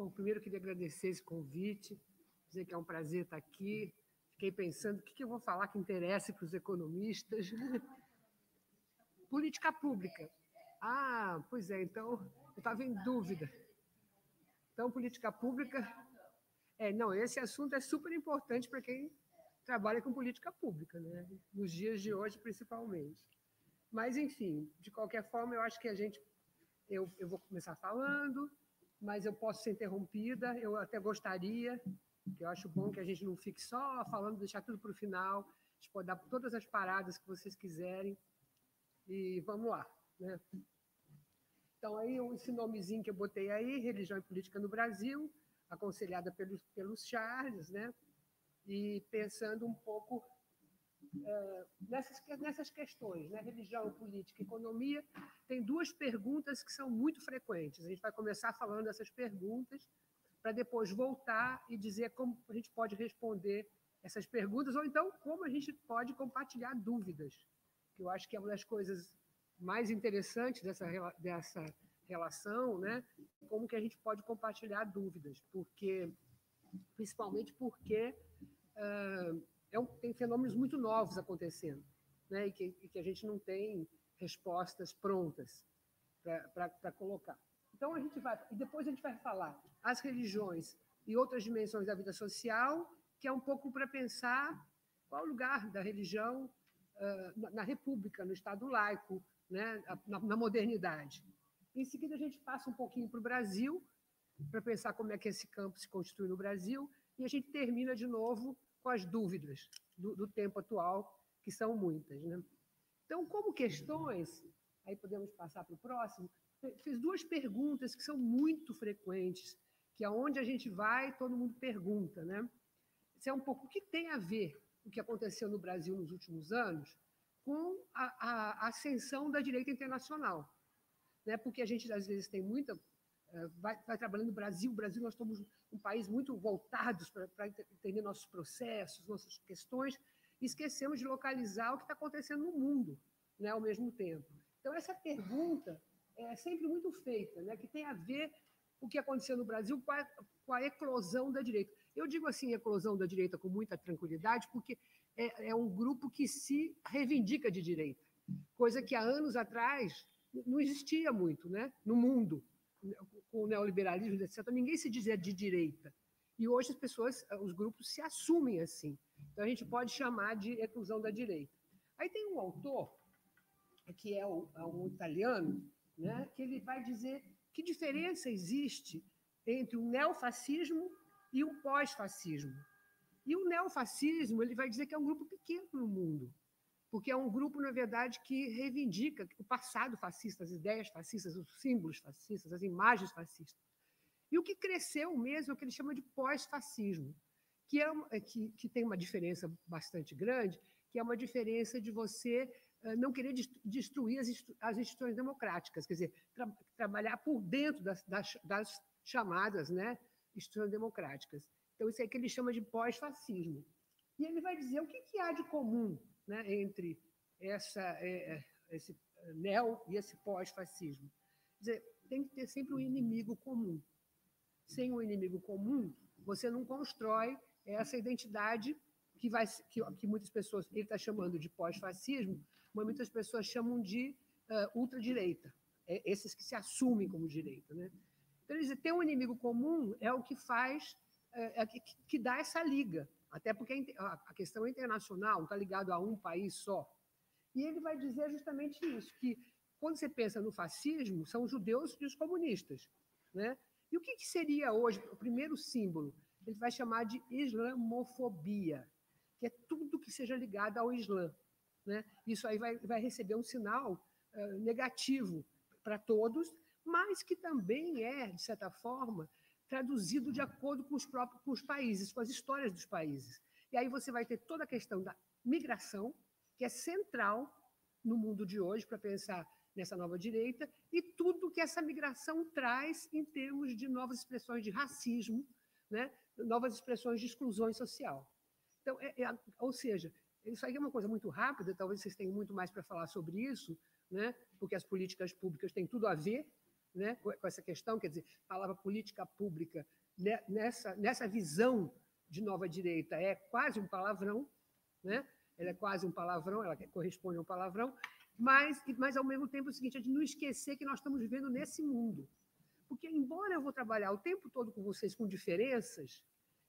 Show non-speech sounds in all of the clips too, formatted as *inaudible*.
Bom, primeiro queria agradecer esse convite, dizer que é um prazer estar aqui. Fiquei pensando o que eu vou falar que interessa para os economistas. *laughs* Política pública. Ah, pois é, então eu estava em dúvida. Então, política pública. É, não, esse assunto é super importante para quem trabalha com política pública, né? nos dias de hoje, principalmente. Mas, enfim, de qualquer forma, eu acho que a gente. Eu, eu vou começar falando, mas eu posso ser interrompida, eu até gostaria, que eu acho bom que a gente não fique só falando, deixar tudo para o final, a gente pode dar todas as paradas que vocês quiserem, e vamos lá. Né? Então, aí, esse nomezinho que eu botei aí, Religião e Política no Brasil, aconselhada pelos, pelos Charles, né? e pensando um pouco nessas, nessas questões, né? religião, política, economia, tem duas perguntas que são muito frequentes. A gente vai começar falando dessas perguntas para depois voltar e dizer como a gente pode responder essas perguntas, ou então como a gente pode compartilhar dúvidas, que eu acho que é uma das coisas mais interessantes dessa, dessa relação, né? como que a gente pode compartilhar dúvidas, porque principalmente porque uh, é um, tem fenômenos muito novos acontecendo, né? e, que, e que a gente não tem respostas prontas para colocar. Então a gente vai, e depois a gente vai falar as religiões e outras dimensões da vida social, que é um pouco para pensar qual o lugar da religião uh, na, República, no Estado laico, né? na, na modernidade. Em seguida a gente passa um pouquinho para o Brasil, para pensar como é que esse campo se constitui no Brasil, e a gente termina de novo com as dúvidas do, do tempo atual, que são muitas. Né? Então, como questões, aí podemos passar para o próximo, fiz duas perguntas que são muito frequentes, que é onde a gente vai, todo mundo pergunta. Né? Isso é um pouco o que tem a ver o que aconteceu no Brasil nos últimos anos com a, a ascensão da direita internacional. Né? Porque a gente, às vezes, tem muita vai, vai, trabalhando no Brasil. O Brasil, nós somos um país muito voltados para entender nossos processos, nossas questões, e esquecemos de localizar o que está acontecendo no mundo né, ao mesmo tempo. Então, essa pergunta é sempre muito feita, né, que tem a ver o que aconteceu no Brasil com a, com a eclosão da direita. Eu digo assim, eclosão da direita com muita tranquilidade, porque é, é um grupo que se reivindica de direita, coisa que há anos atrás não existia muito né, no mundo com o neoliberalismo, etc., ninguém se dizia de direita. E hoje as pessoas, os grupos se assumem assim. Então a gente pode chamar de eclusão da direita. Aí tem um autor, que é um, é um italiano, né, que ele vai dizer que diferença existe entre o neofascismo e o pós-fascismo. E o neofascismo ele vai dizer que é um grupo pequeno no mundo, porque é um grupo, na verdade, que reivindica o passado fascista, as ideias fascistas, os símbolos fascistas, as imagens fascistas. E o que cresceu mesmo é o que ele chama de pós-fascismo, que, é, que, que tem uma diferença bastante grande, que é uma diferença de você uh, não querer destruir as, as instituições democráticas, quer dizer, tra trabalhar por dentro das, das, das chamadas né, instituições democráticas. Então, isso é que ele chama de pós-fascismo. E ele vai dizer o que, que há de comum né, entre essa, é, é, esse neo e esse pós-fascismo. Tem que ter sempre um inimigo comum. Sem um inimigo comum, você não constrói essa identidade que, vai, que, que muitas pessoas, ele está chamando de pós-fascismo, mas muitas pessoas chamam de uh, ultradireita, é, esses que se assumem como direita. Né? Então, ter um inimigo comum é o que faz, é, é, que, que dá essa liga até porque a questão internacional está ligada a um país só. E ele vai dizer justamente isso, que quando você pensa no fascismo, são os judeus e os comunistas. Né? E o que, que seria hoje o primeiro símbolo? Ele vai chamar de islamofobia, que é tudo que seja ligado ao Islã. Né? Isso aí vai, vai receber um sinal uh, negativo para todos, mas que também é, de certa forma, traduzido de acordo com os próprios com os países, com as histórias dos países. E aí você vai ter toda a questão da migração, que é central no mundo de hoje para pensar nessa nova direita, e tudo que essa migração traz em termos de novas expressões de racismo, né? novas expressões de exclusão social. Então, é, é, ou seja, isso aí é uma coisa muito rápida, talvez vocês tenham muito mais para falar sobre isso, né? porque as políticas públicas têm tudo a ver né, com essa questão, quer dizer, a palavra política pública né, nessa, nessa visão de nova direita é quase um palavrão, né? ela é quase um palavrão, ela corresponde a um palavrão, mas, mas ao mesmo tempo é o seguinte, é de não esquecer que nós estamos vivendo nesse mundo. Porque, embora eu vou trabalhar o tempo todo com vocês com diferenças,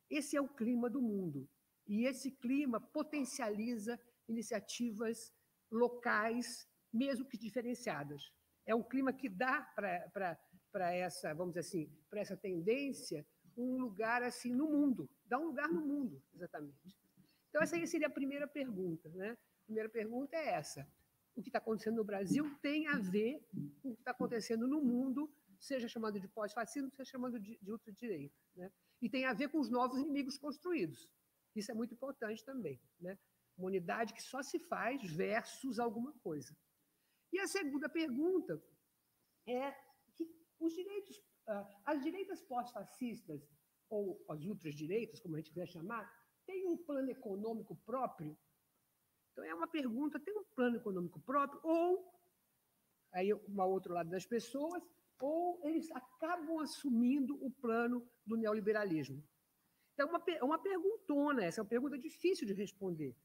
esse é o clima do mundo. E esse clima potencializa iniciativas locais, mesmo que diferenciadas. É um clima que dá para essa, vamos dizer assim, para essa tendência um lugar assim no mundo, dá um lugar no mundo, exatamente. Então essa aí seria a primeira pergunta, né? A primeira pergunta é essa: o que está acontecendo no Brasil tem a ver com o que está acontecendo no mundo, seja chamado de pós-fascismo, seja chamado de, de ultradireita, né? E tem a ver com os novos inimigos construídos. Isso é muito importante também, né? Uma unidade que só se faz versus alguma coisa. E a segunda pergunta é que os direitos, ah, as direitas pós-fascistas, ou as ultradireitas, como a gente quiser chamar, têm um plano econômico próprio? Então, é uma pergunta: tem um plano econômico próprio? Ou, aí, um outro lado das pessoas, ou eles acabam assumindo o plano do neoliberalismo? Então, é uma, é uma perguntona, essa é uma pergunta difícil de responder,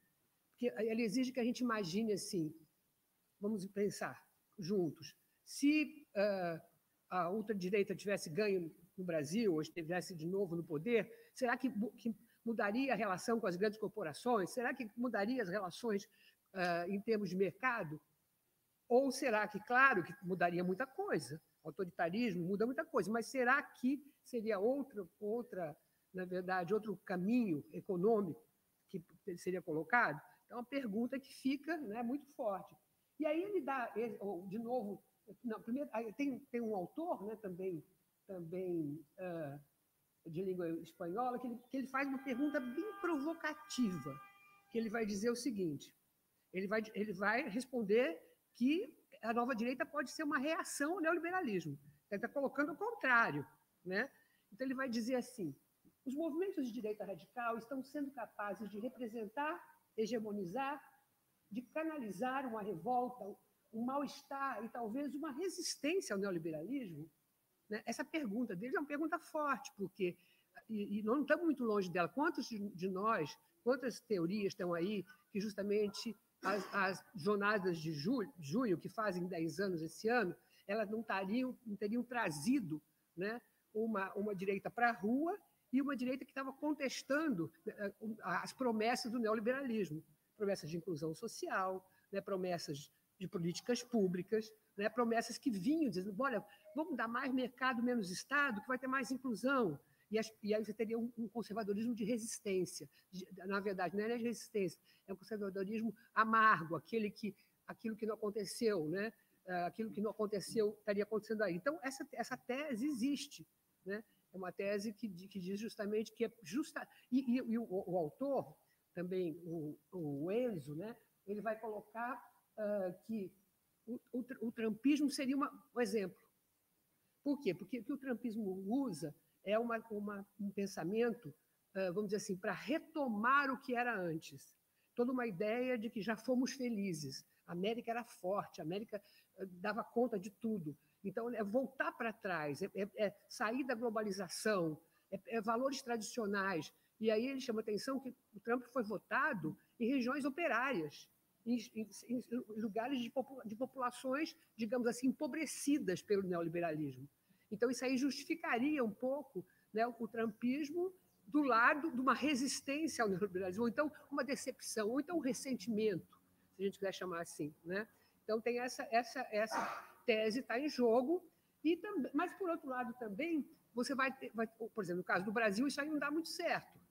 porque ela exige que a gente imagine assim, vamos pensar juntos, se uh, a ultradireita tivesse ganho no Brasil, ou estivesse de novo no poder, será que, que, mudaria a relação com as grandes corporações? Será que mudaria as relações uh, em termos de mercado? Ou será que, claro, que mudaria muita coisa? autoritarismo muda muita coisa, mas será que seria outra, outra, na verdade, outro caminho econômico que seria colocado? Então, é uma pergunta que fica né, muito forte. E aí ele dá, de novo, não, primeiro, tem, tem um autor né, também, também uh, de língua espanhola que ele, que ele faz uma pergunta bem provocativa, que ele vai dizer o seguinte, ele vai, ele vai responder que a nova direita pode ser uma reação ao neoliberalismo. Ele está colocando o contrário. Né? Então, ele vai dizer assim: os movimentos de direita radical estão sendo capazes de representar, hegemonizar de canalizar uma revolta, um mal-estar e talvez uma resistência ao neoliberalismo? Né? Essa pergunta dele é uma pergunta forte, porque, e, e não estamos muito longe dela, quantos de nós, quantas teorias estão aí que justamente as, as jornadas de julho, junho, que fazem 10 anos esse ano, elas não teriam, não teriam trazido né, uma, uma direita para a rua e uma direita que estava contestando eh, as promessas do neoliberalismo promessas de inclusão social, né, promessas de políticas públicas, né, promessas que vinham dizendo, olha, vamos dar mais mercado, menos Estado, que vai ter mais inclusão. E, as, e aí você teria um, um conservadorismo de resistência. De, na verdade, não é de resistência, é um conservadorismo amargo, aquele que, aquilo que não aconteceu, né? Ah, aquilo que não aconteceu estaria acontecendo aí. Então, essa, essa tese existe. Né? É uma tese que, que diz justamente que é justa. E, e, e o, o autor, também o, o Enzo, né, ele vai colocar uh, que o, o, o, trampismo seria uma, um exemplo. Por quê? Porque o que o trampismo usa é uma, uma um pensamento, uh, vamos dizer assim, para retomar o que era antes. Toda uma ideia de que já fomos felizes. A América era forte, a América uh, dava conta de tudo. Então, é voltar para trás, é, é, é, sair da globalização, é, é valores tradicionais, e aí ele chama atenção que o Trump foi votado em regiões operárias, em, em, em lugares de, popula de populações, digamos assim, empobrecidas pelo neoliberalismo. Então, isso aí justificaria um pouco né, o trumpismo do lado de uma resistência ao neoliberalismo, ou então uma decepção, ou então um ressentimento, se a gente quiser chamar assim. Né? Então, tem essa, essa, essa tese está em jogo, e também, mas, por outro lado, também, você vai ter, vai, por exemplo, no caso do Brasil, isso aí não dá muito certo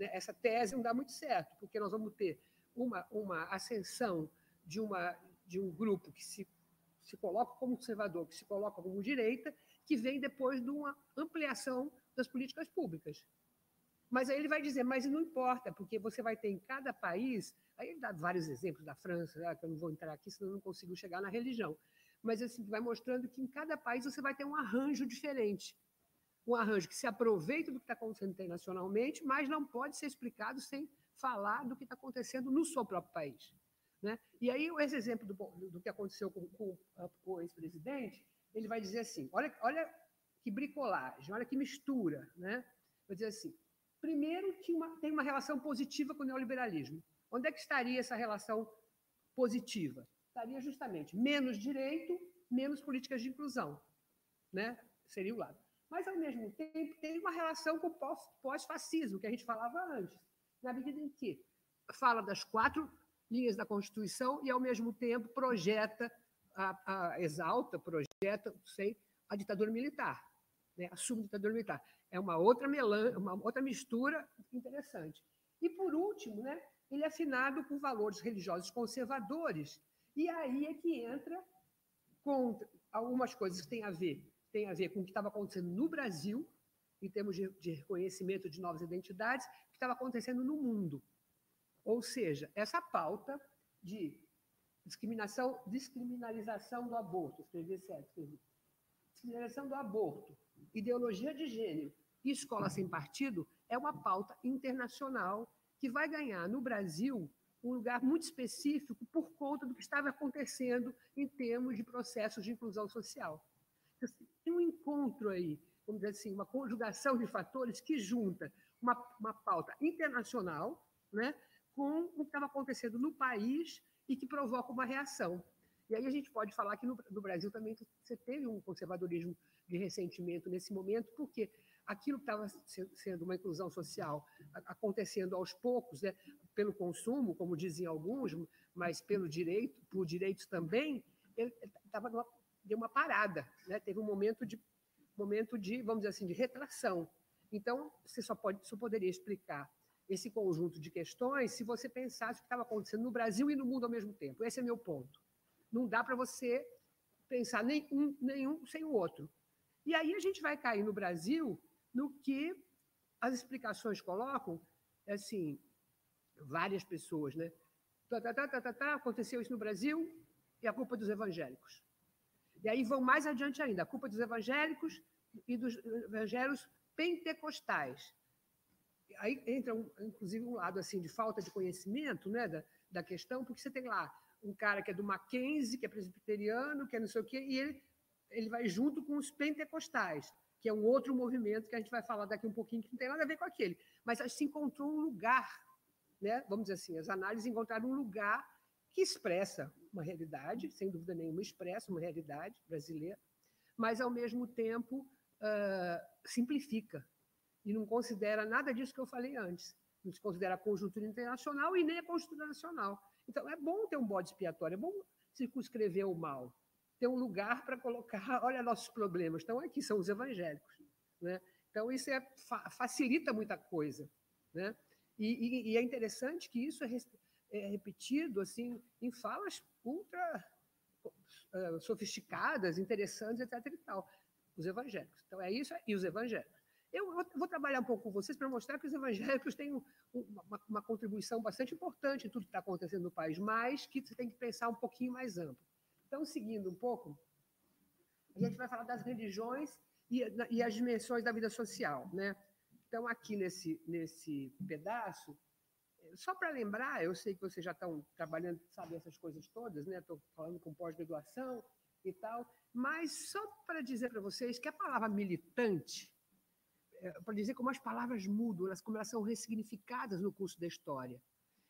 né, essa tese não dá muito certo, porque nós vamos ter uma, uma ascensão de, uma, de um grupo que se, se coloca como conservador, que se coloca como direita, que vem depois de uma ampliação das políticas públicas. Mas aí ele vai dizer, mas não importa, porque você vai ter em cada país, aí ele dá vários exemplos da França, né, que eu não vou entrar aqui, senão eu não consigo chegar na religião, mas assim, vai mostrando que em cada país você vai ter um arranjo diferente um arranjo que se aproveita do que está acontecendo internacionalmente, mas não pode ser explicado sem falar do que está acontecendo no seu próprio país. Né? E aí, esse exemplo do, do que aconteceu com, com, com o ex-presidente ele vai dizer assim: olha, olha que bricolagem, olha que mistura. Né? Vai dizer assim: primeiro, que uma, tem uma relação positiva com o neoliberalismo. Onde é que estaria essa relação positiva? Estaria justamente menos direito, menos políticas de inclusão. Né? Seria o lado. Mas, ao mesmo tempo, tem uma relação com o pós-fascismo, que a gente falava antes, na medida em que fala das quatro linhas da Constituição e, ao mesmo tempo, projeta, a, a, exalta, projeta, sei, a ditadura militar, né? assume a ditadura militar. É uma outra, melan uma outra mistura interessante. E, por último, né, ele é afinado com valores religiosos conservadores, e aí é que entra com algumas coisas que têm a ver, têm a ver com o que estava acontecendo no Brasil, em termos de, de reconhecimento de novas identidades, o que estava acontecendo no mundo. Ou seja, essa pauta de discriminação, descriminalização do aborto, escrevi certo, escrevi. Descriminalização do aborto, ideologia de gênero e escola sem partido é uma pauta internacional que vai ganhar no Brasil um lugar muito específico por conta do que estava acontecendo em termos de processos de inclusão social. Tem um encontro aí, vamos dizer assim, uma conjugação de fatores que junta uma, uma pauta internacional, né, com o que estava acontecendo no país e que provoca uma reação. E aí a gente pode falar que no, no Brasil também você teve um conservadorismo de ressentimento nesse momento, porque aquilo que estava sendo uma inclusão social acontecendo aos poucos, né, pelo consumo, como diziam alguns, mas pelo direito, por direitos também, ele estava deu uma parada, né? teve um momento de momento de, vamos dizer assim, de retração. Então, você só pode, só poderia explicar esse conjunto de questões se você pensasse o que estava acontecendo no Brasil e no mundo ao mesmo tempo. Esse é meu ponto. Não dá para você pensar nenhum, nenhum sem o outro. E aí a gente vai cair no Brasil no que as explicações colocam, assim, várias pessoas, né? Tá, tá, tá, tá, tá, tá, aconteceu isso no Brasil e a culpa é dos evangélicos. E aí vão mais adiante ainda, a culpa é dos evangélicos e dos evangélicos pentecostais aí entra, um, inclusive, um lado assim de falta de conhecimento né, da, da questão, porque você tem lá um cara que é do Mackenzie, que é presbiteriano, que é não sei o quê, e ele, ele vai junto com os pentecostais, que é um outro movimento que a gente vai falar daqui um pouquinho, que não tem nada a ver com aquele. Mas se encontrou um lugar, né, vamos dizer assim, as análises encontraram um lugar que expressa uma realidade, sem dúvida nenhuma, expressa uma realidade brasileira, mas, ao mesmo tempo, uh, simplifica e não considera nada disso que eu falei antes. Não se considera a conjuntura internacional e nem a conjuntura nacional. Então, é bom ter um bode expiatório, é bom circunscrever o mal, ter um lugar para colocar, *laughs* olha, nossos problemas estão aqui, são os evangélicos. Né? Então, isso é, facilita muita coisa. Né? E, e, e é interessante que isso é, é repetido assim em falas ultra uh, sofisticadas, interessantes, etc. E tal. Os evangélicos. Então, é isso, e os evangélicos. Eu vou, trabalhar um pouco com vocês para mostrar que os evangélicos têm uma, uma, contribuição bastante importante em tudo que está acontecendo no país, mas que você tem que pensar um pouquinho mais amplo. Então, seguindo um pouco, a gente vai falar das religiões e, e as dimensões da vida social. Né? Então, aqui nesse, nesse pedaço, só para lembrar, eu sei que vocês já estão trabalhando, sabem essas coisas todas, né? Estou falando com pós-graduação e tal, mas só para dizer para vocês que a palavra militante é, para dizer como as palavras mudam, elas, como elas são ressignificadas no curso da história.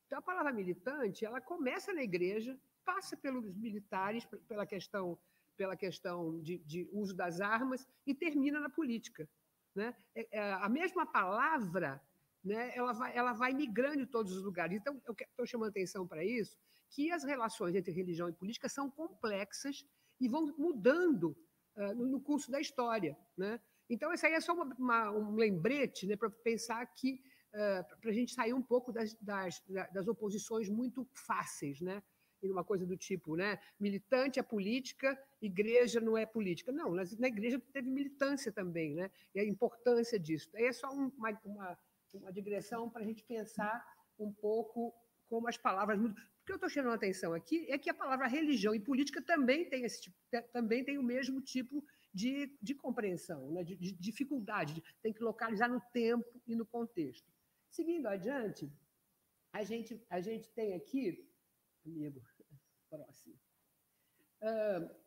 Então, a palavra militante, ela começa na igreja, passa pelos militares, pela questão, pela questão de, de uso das armas e termina na política. Né? É, é, a mesma palavra, né, ela, vai, ela vai migrando em todos os lugares. Então, eu estou chamando atenção para isso, que as relações entre religião e política são complexas e vão mudando uh, no curso da história. Né? Então, isso aí é só uma, uma, um lembrete né, para pensar que, uh, para a gente sair um pouco das, das, das oposições muito fáceis, né? E uma coisa do tipo, né? Militante é política, igreja não é política. Não, na igreja teve militância também, né? E a importância disso. Aí é só uma, uma, uma digressão para a gente pensar um pouco como as palavras mudam. O que eu estou chamando a atenção aqui é que a palavra religião e política também tem, esse tipo, também tem o mesmo tipo de, de compreensão, né? de, de dificuldade, de, tem que localizar no tempo e no contexto. Seguindo adiante, a gente, a gente tem aqui, amigo, próximo,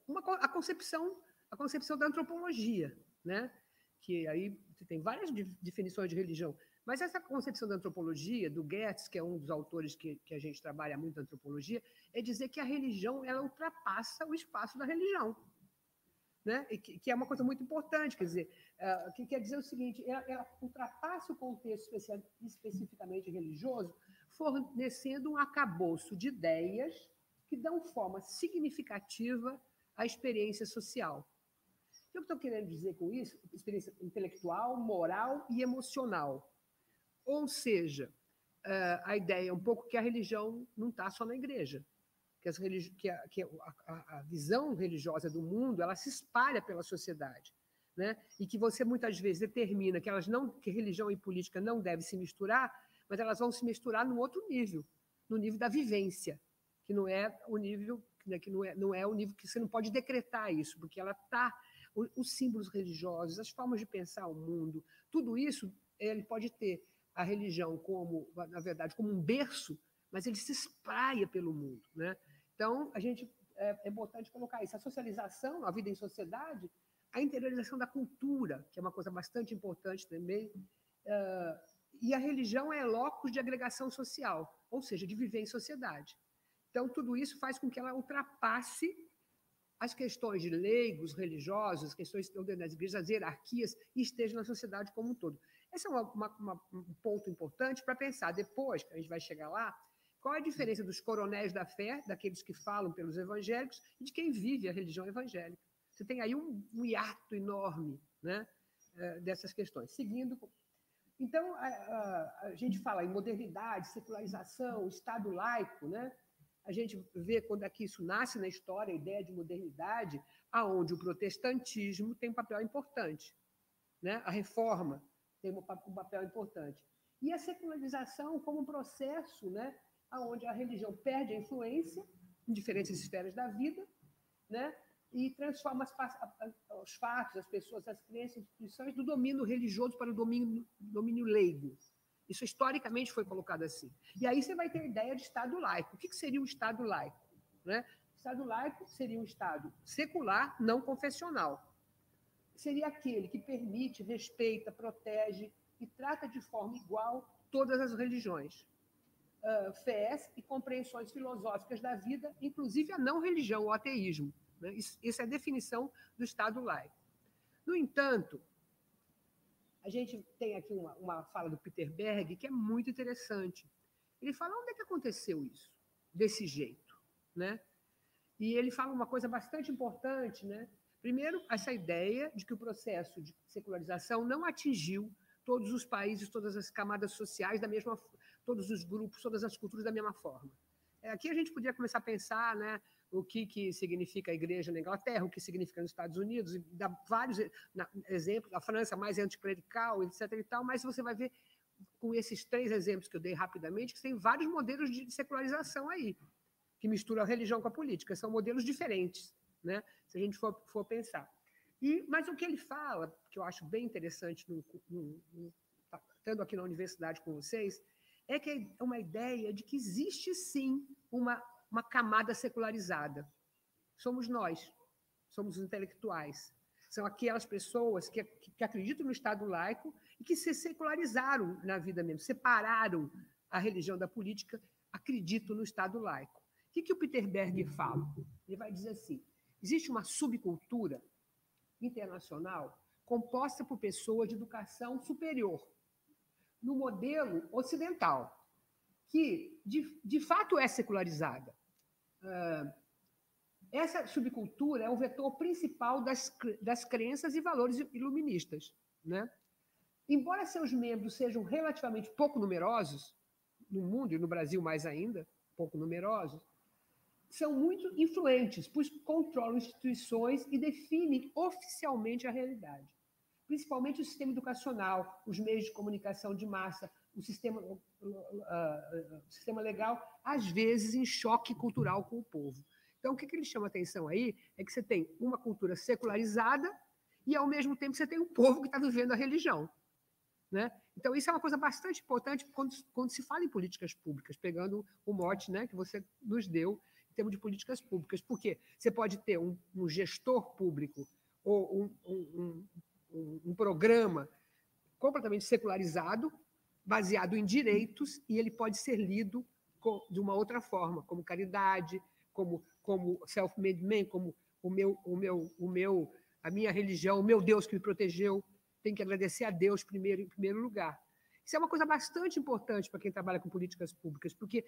uma, a concepção a concepção da antropologia, né? que aí tem várias definições de religião, mas essa concepção da antropologia, do Goetz, que é um dos autores que, que a gente trabalha muito antropologia, é dizer que a religião ela ultrapassa o espaço da religião. Né? Que, que é uma coisa muito importante, quer dizer, uh, que quer dizer o seguinte, ela, ela ultrapassa o contexto especial, especificamente religioso, fornecendo um acabouço de ideias que dão forma significativa à experiência social. O que eu estou querendo dizer com isso? Experiência intelectual, moral e emocional. Ou seja, a ideia é um pouco que a religião não está só na igreja, que, as religi que, a, que a, a, visão religiosa do mundo ela se espalha pela sociedade, né? E que você muitas vezes determina que elas não, que religião e política não devem se misturar, mas elas vão se misturar num outro nível, no nível da vivência, que não é o nível né, que não é, não é o nível que você não pode decretar isso, porque ela está os símbolos religiosos, as formas de pensar o mundo, tudo isso ele pode ter a religião como, na verdade, como um berço, mas ele se espraia pelo mundo. Né? Então, a gente é, é importante colocar isso. A socialização, a vida em sociedade, a interiorização da cultura, que é uma coisa bastante importante também, uh, e a religião é locus de agregação social, ou seja, de viver em sociedade. Então, tudo isso faz com que ela ultrapasse as questões de leigos, religiosos, questões das igrejas, as hierarquias, e esteja na sociedade como um todo. Esse é uma, uma, um ponto importante para pensar depois, que a gente vai chegar lá, qual é a diferença dos coronéis da fé, daqueles que falam pelos evangélicos, e de quem vive a religião evangélica. Você tem aí um, um hiato enorme né, eh, dessas questões. Seguindo. Então, a, a, a, gente fala em modernidade, secularização, Estado laico, né? A gente vê quando aqui isso nasce na história, a ideia de modernidade, aonde o protestantismo tem um papel importante. Né? A reforma tem um papel importante. E a secularização como um processo né, onde a religião perde a influência em diferentes esferas da vida, né, e transforma as, os fatos, as pessoas, as crenças, as instituições do domínio religioso para o domínio, domínio leigo. Isso historicamente foi colocado assim. E aí você vai ter a ideia de Estado laico. O que seria um Estado laico? Né? O Estado laico seria um Estado secular, não confessional seria aquele que permite, respeita, protege e trata de forma igual todas as religiões, uh, fés e compreensões filosóficas da vida, inclusive a não religião, o ateísmo. Né? Isso, é a definição do Estado laico. No entanto, a gente tem aqui uma, uma fala do Peter Berg que é muito interessante. Ele fala onde é que aconteceu isso, desse jeito, né? E ele fala uma coisa bastante importante, né? Primeiro, essa ideia de que o processo de secularização não atingiu todos os países, todas as camadas sociais da mesma, todos os grupos, todas as culturas da mesma forma. É, aqui a gente podia começar a pensar, né, o que, que significa a igreja na Inglaterra, o que significa nos Estados Unidos, e dar vários exemplos, a França mais anticlerical, etc. e tal, mas você vai ver com esses três exemplos que eu dei rapidamente, que tem vários modelos de secularização aí, que misturam a religião com a política, são modelos diferentes né? se a gente for, for pensar. E, mas o que ele fala, que eu acho bem interessante, no, no, no, tá, estando aqui na universidade com vocês, é que é uma ideia de que existe sim uma, uma camada secularizada. Somos nós, somos os intelectuais. São aquelas pessoas que, que, acreditam no Estado laico e que se secularizaram na vida mesmo, separaram a religião da política, acreditam no Estado laico. O que, que o Peter Berg fala? Ele vai dizer assim: Existe uma subcultura internacional composta por pessoas de educação superior, no modelo ocidental, que de, de fato é secularizada. Uh, essa subcultura é o vetor principal das, das crenças e valores iluministas. Né? Embora seus membros sejam relativamente pouco numerosos, no mundo e no Brasil mais ainda, pouco numerosos, são muito influentes, pois controlam instituições e definem oficialmente a realidade. Principalmente o sistema educacional, os meios de comunicação de massa, o sistema, uh, uh, sistema legal, às vezes em choque cultural com o povo. Então, o que, que ele chama atenção aí é que você tem uma cultura secularizada e, ao mesmo tempo, você tem um povo que está vivendo a religião. Né? Então, isso é uma coisa bastante importante quando, quando se fala em políticas públicas, pegando o mote né, que você nos deu em termos de políticas públicas, porque você pode ter um, um gestor público ou um, um, um, um programa completamente secularizado, baseado em direitos, e ele pode ser lido de uma outra forma, como caridade, como como self-made man, como o meu, o meu, o meu, a minha religião, o meu Deus que me protegeu, tem que agradecer a Deus primeiro em primeiro lugar. Isso é uma coisa bastante importante para quem trabalha com políticas públicas, porque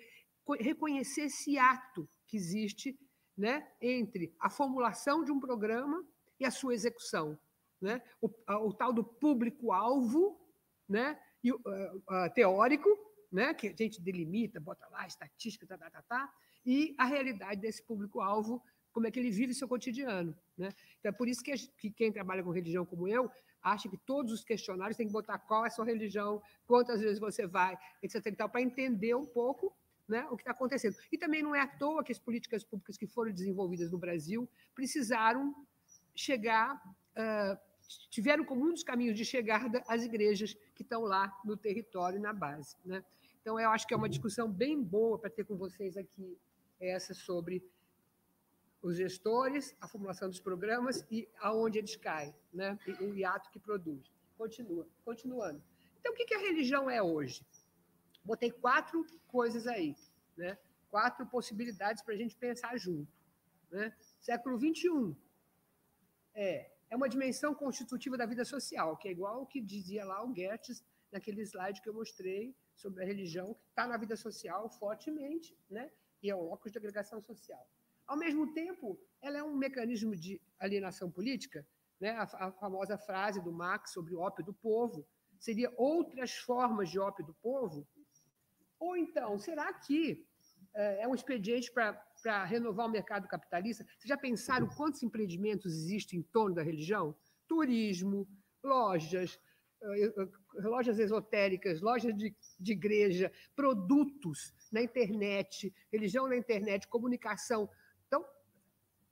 reconhecer esse ato que existe né, entre a formulação de um programa e a sua execução. Né? O, o tal do público-alvo né, e, uh, uh, teórico, né, que a gente delimita, bota lá, estatística, tá, tá, tá, tá, e a realidade desse público-alvo, como é que ele vive seu cotidiano. Né? Então, é por isso que, a, que quem trabalha com religião como eu acha que todos os questionários têm que botar qual é a sua religião, quantas vezes você vai, etc. para entender um pouco né, o que está acontecendo. E também não é à toa que as políticas públicas que foram desenvolvidas no Brasil precisaram chegar, uh, tiveram como um dos caminhos de chegada as igrejas que estão lá no território, na base. Né? Então, eu acho que é uma discussão bem boa para ter com vocês aqui, essa sobre os gestores, a formulação dos programas e aonde eles caem, né? E o hiato que produz. Continua, continuando. Então, o que a religião é hoje? Botei quatro coisas aí, né? quatro possibilidades para a gente pensar junto. Né? Século XXI é, é uma dimensão constitutiva da vida social, que é igual o que dizia lá o Goethe naquele slide que eu mostrei sobre a religião, que está na vida social fortemente, né? e é um óculos de agregação social. Ao mesmo tempo, ela é um mecanismo de alienação política, né? a, a famosa frase do Marx sobre o ópio do povo, seria outras formas de ópio do povo? Ou então, será que é, é um expediente para renovar o mercado capitalista? Vocês já pensaram quantos empreendimentos existem em torno da religião? Turismo, lojas, eh, eh, lojas esotéricas, lojas de, de igreja, produtos na internet, religião na internet, comunicação.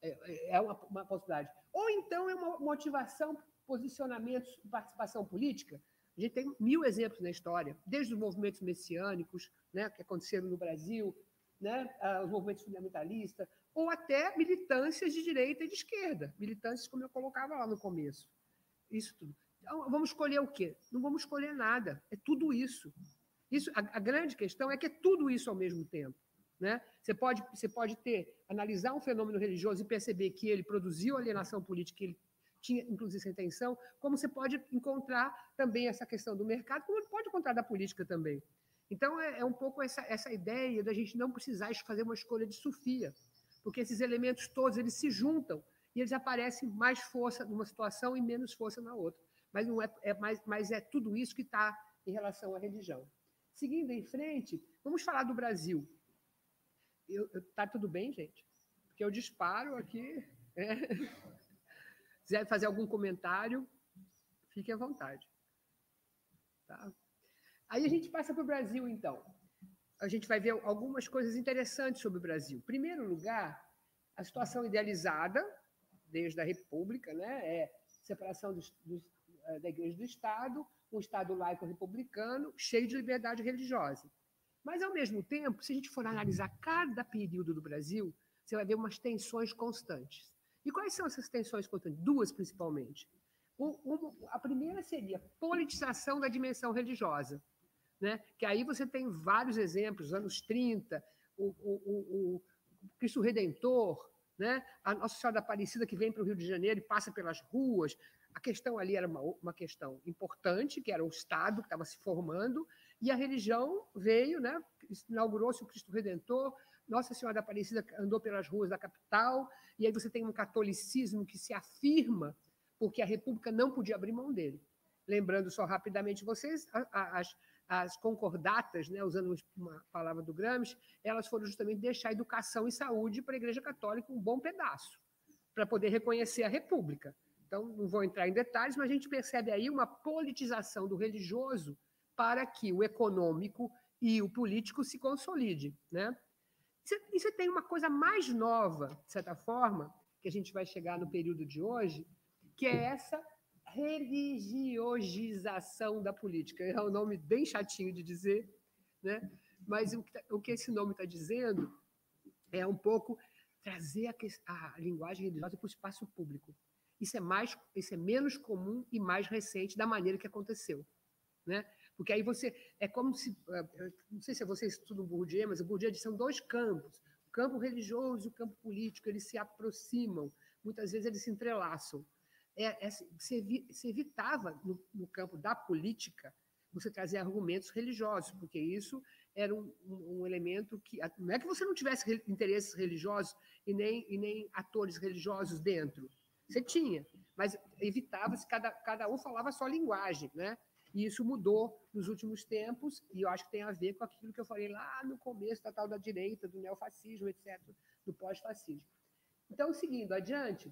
Então, é, é uma, uma possibilidade. Ou então é uma motivação, posicionamentos, participação política. A gente tem mil exemplos na história, desde os movimentos messiânicos, né, que aconteceram no Brasil, né, os movimentos fundamentalistas, ou até militâncias de direita e de esquerda, militâncias como eu colocava lá no começo. Isso tudo. Então, vamos escolher o quê? Não vamos escolher nada. É tudo isso. isso a, a grande questão é que é tudo isso ao mesmo tempo. Né? Você, pode, você pode ter, analisar um fenômeno religioso e perceber que ele produziu alienação política, que ele tinha, inclusive, essa intenção, como você pode encontrar também essa questão do mercado, como pode encontrar da política também. Então, é, é um pouco essa, essa ideia da gente não precisar fazer uma escolha de Sofia, porque esses elementos todos eles se juntam e eles aparecem mais força numa situação e menos força na outra mas não é, é mas é tudo isso que está em relação à religião. Seguindo em frente, vamos falar do Brasil. Está tudo bem, gente? Porque eu disparo aqui. É. Quiser fazer algum comentário, fique à vontade. Tá? Aí a gente passa para o Brasil, então. A gente vai ver algumas coisas interessantes sobre o Brasil. Em primeiro lugar, a situação idealizada, desde a República, né? é separação dos, dos, eh, da Igreja do Estado, um Estado laico republicano, cheio de liberdade religiosa. Mas, ao mesmo tempo, se a gente for analisar cada período do Brasil, você vai ver umas tensões constantes. E quais são essas tensões constantes? Duas, principalmente. a primeira seria politização da dimensão religiosa, né? que aí você tem vários exemplos, anos 30, o, o, o, o Cristo Redentor, né? a Nossa Senhora da Aparecida que vem para o Rio de Janeiro e passa pelas ruas, a questão ali era uma, uma questão importante, que era o Estado que estava se formando, e a religião veio, né? inaugurou-se o Cristo Redentor, Nossa Senhora da Aparecida andou pelas ruas da capital, e aí você tem um catolicismo que se afirma, porque a República não podia abrir mão dele. Lembrando só rapidamente vocês, as, as concordatas, né, usando uma palavra do Gramsci, elas foram justamente deixar educação e saúde para a Igreja Católica um bom pedaço, para poder reconhecer a República. Então, não vou entrar em detalhes, mas a gente percebe aí uma politização do religioso para que o econômico e o político se consolide. Né? E você tem uma coisa mais nova, de certa forma, que a gente vai chegar no período de hoje, que é essa religiosização da política. É um nome bem chatinho de dizer, né? mas o que, tá, esse nome está dizendo é um pouco trazer a, a linguagem religiosa para o espaço público. Isso é mais, isso é menos comum e mais recente da maneira que aconteceu, né? Porque aí você é como se eh, não sei se vocês estudam Bourdieu, mas o Bourdieu são dois campos, o campo religioso e o campo político, eles se aproximam, muitas vezes eles se entrelaçam. É, é se, se evitava no, no campo da política você trazer argumentos religiosos, porque isso era um, um, um, elemento que. Não é que você não tivesse interesses religiosos e nem, e nem atores religiosos dentro. Você tinha, mas evitava-se, cada, cada um falava a sua linguagem, né? E isso mudou nos últimos tempos, e eu acho que tem a ver com aquilo que eu falei lá no começo da tal da direita, do neofascismo, etc., do pós-fascismo. Então, seguindo adiante,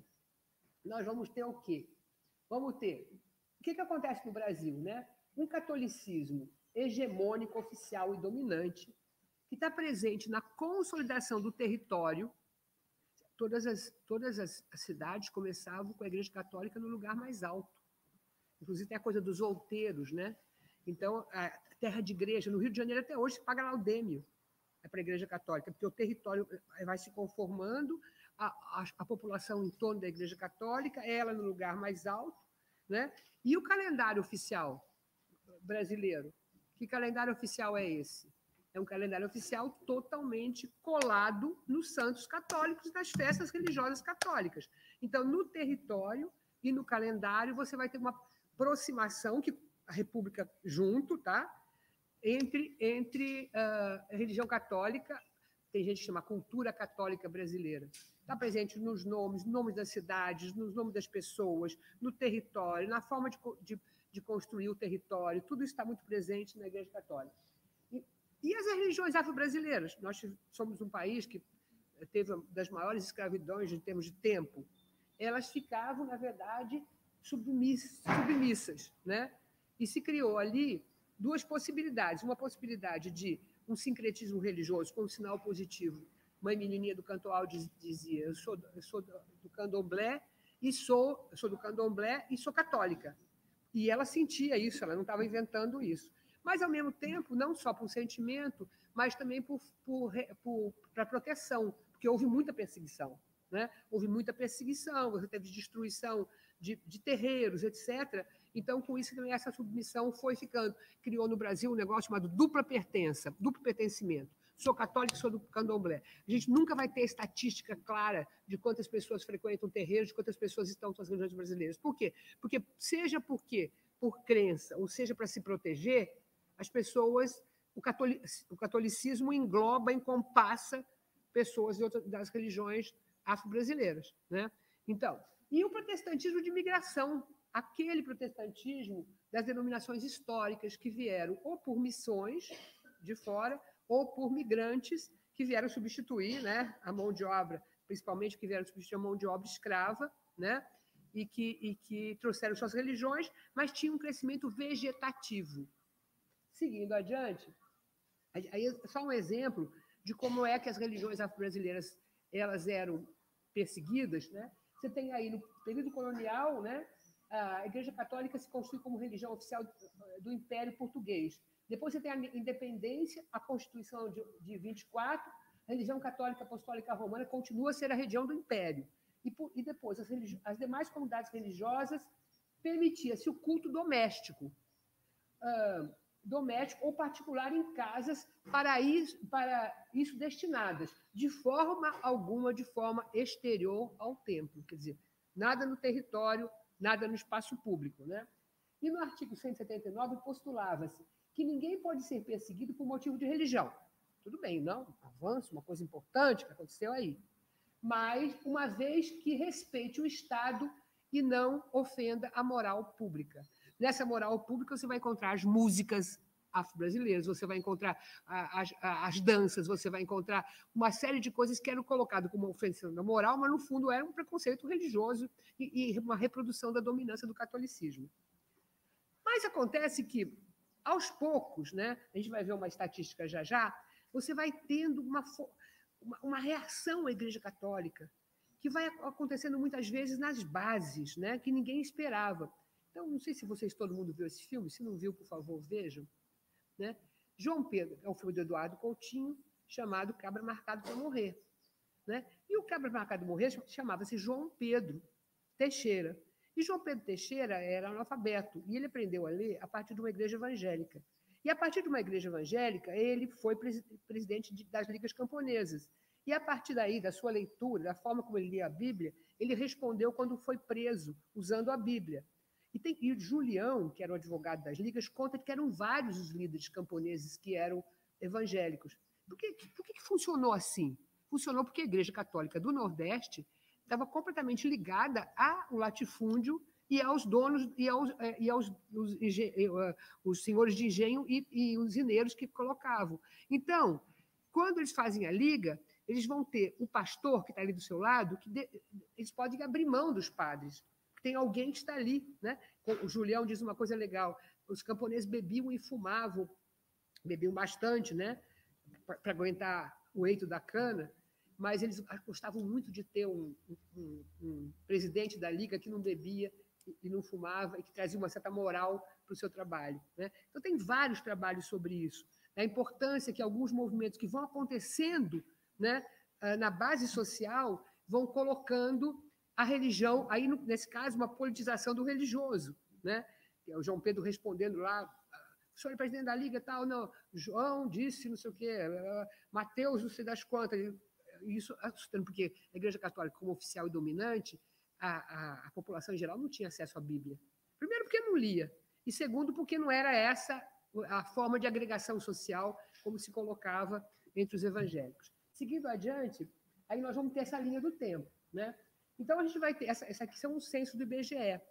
nós vamos ter o quê? Vamos ter. O que, que acontece no Brasil, né? Um catolicismo hegemônico, oficial e dominante, que está presente na consolidação do território. Todas as, todas as cidades começavam com a Igreja Católica no lugar mais alto. Inclusive tem a coisa dos outeiros, né? Então, a terra de igreja, no Rio de Janeiro até hoje, se paga laudêmio é para a Igreja Católica, porque o território vai se conformando, a, a, a, população em torno da Igreja Católica, ela no lugar mais alto, né? E o calendário oficial brasileiro que calendário oficial é esse? É um calendário oficial totalmente colado nos santos católicos das festas religiosas católicas. Então, no território e no calendário, você vai ter uma aproximação que a República junto, tá? Entre, entre uh, a religião católica, tem gente que chama cultura católica brasileira. Está presente nos nomes, nomes das cidades, nos nomes das pessoas, no território, na forma de, de de construir o território, tudo isso está muito presente na Igreja Católica. E, e as religiões afro-brasileiras? Nós somos um país que teve das maiores escravidões em termos de tempo. Elas ficavam, na verdade, submissas, né? E se criou ali duas possibilidades. Uma possibilidade de um sincretismo religioso com um sinal positivo. Mãe menininha do Cantoal dizia: Eu sou, eu sou do candomblé e sou, sou do candomblé e sou católica. E ela sentia isso, ela não estava inventando isso. Mas, ao mesmo tempo, não só por sentimento, mas também por, por, por para proteção, porque houve muita perseguição. Né? Houve muita perseguição, você teve destruição de, de terreiros, etc. Então, com isso, também essa submissão foi ficando. Criou no Brasil um negócio chamado dupla pertença, duplo pertencimento sou católico, sou do candomblé. A gente nunca vai ter estatística clara de quantas pessoas frequentam terreiros, de quantas pessoas estão nas religiões brasileiras. Por quê? Porque, seja porque por crença, ou seja para se proteger, as pessoas, o, catolicismo engloba, encompassa pessoas das religiões afro-brasileiras. Né? Então, e o protestantismo de migração, aquele protestantismo das denominações históricas que vieram ou por missões de fora ou por migrantes que vieram substituir né, a mão de obra, principalmente que vieram substituir a mão de obra escrava, né, e, que, e que trouxeram suas religiões, mas tinham um crescimento vegetativo. Seguindo adiante, aí só um exemplo de como é que as religiões afro-brasileiras elas eram perseguidas, né? Você tem aí no período colonial, né, a Igreja Católica se constitui como religião oficial do Império Português. Depois você tem a independência, a Constituição de, de 24, a religião católica apostólica romana continua a ser a região do Império. E, por, e depois, as, as, demais comunidades religiosas permitia-se o culto doméstico, doméstico ou particular em casas para isso, para isso destinadas, de forma alguma, de forma exterior ao templo. Quer dizer, nada no território, nada no espaço público. Né? E no artigo 179 postulava-se que ninguém pode ser perseguido por motivo de religião. Tudo bem, não? Avanço, uma coisa importante que aconteceu aí. Mas, uma vez que respeite o Estado e não ofenda a moral pública. Nessa moral pública, você vai encontrar as músicas afro-brasileiras, você vai encontrar as, as, danças, você vai encontrar uma série de coisas que eram colocadas como ofensa da moral, mas, no fundo, era um preconceito religioso e, e uma reprodução da dominância do catolicismo. Mas acontece que aos poucos, né, a gente vai ver uma estatística já já, você vai tendo uma, uma, uma reação à Igreja Católica, que vai acontecendo muitas vezes nas bases, né, que ninguém esperava. Então, não sei se vocês, todo mundo viu esse filme, se não viu, por favor, vejam. Né? João Pedro é um filme do Eduardo Coutinho, chamado Cabra Marcado para Morrer. Né? E o Cabra Marcado para Morrer chamava-se João Pedro Teixeira. E João Pedro Teixeira era analfabeto, e ele aprendeu a ler a partir de uma igreja evangélica. E a partir de uma igreja evangélica, ele foi presidente das ligas camponesas. E a partir daí, da sua leitura, da forma como ele lia a Bíblia, ele respondeu quando foi preso, usando a Bíblia. E, tem, e Julião, que era o advogado das ligas, conta que eram vários os líderes camponeses que eram evangélicos. Por que, por que funcionou assim? Funcionou porque a Igreja Católica do Nordeste estava completamente ligada ao latifúndio e aos donos e aos, é, e aos os, os senhores de engenho e, e os mineiros que colocavam. Então, quando eles fazem a liga, eles vão ter o pastor que está ali do seu lado, que de, eles podem abrir mão dos padres. Tem alguém que está ali. Né? O Julião diz uma coisa legal: os camponeses bebiam e fumavam, bebiam bastante, né? para aguentar o eito da cana, mas eles gostavam muito de ter um, um, um presidente da liga que não bebia e não fumava e que trazia uma certa moral para o seu trabalho. Né? Então, tem vários trabalhos sobre isso. A importância que alguns movimentos que vão acontecendo né, ah, na base social, vão colocando a religião, aí nesse caso, uma politização do religioso. Né? É o João Pedro respondendo lá, o senhor é presidente da Liga tal, não, João disse não sei o quê, Mateus não sei das quantas, isso assustando, porque a Igreja Católica, como oficial e dominante, a, a, a população em geral não tinha acesso à Bíblia. Primeiro, porque não lia, e segundo, porque não era essa a forma de agregação social como se colocava entre os evangélicos. Seguindo adiante, aí nós vamos ter essa linha do tempo. Né? Então, a gente vai ter. Essa, essa aqui são os censos do IBGE,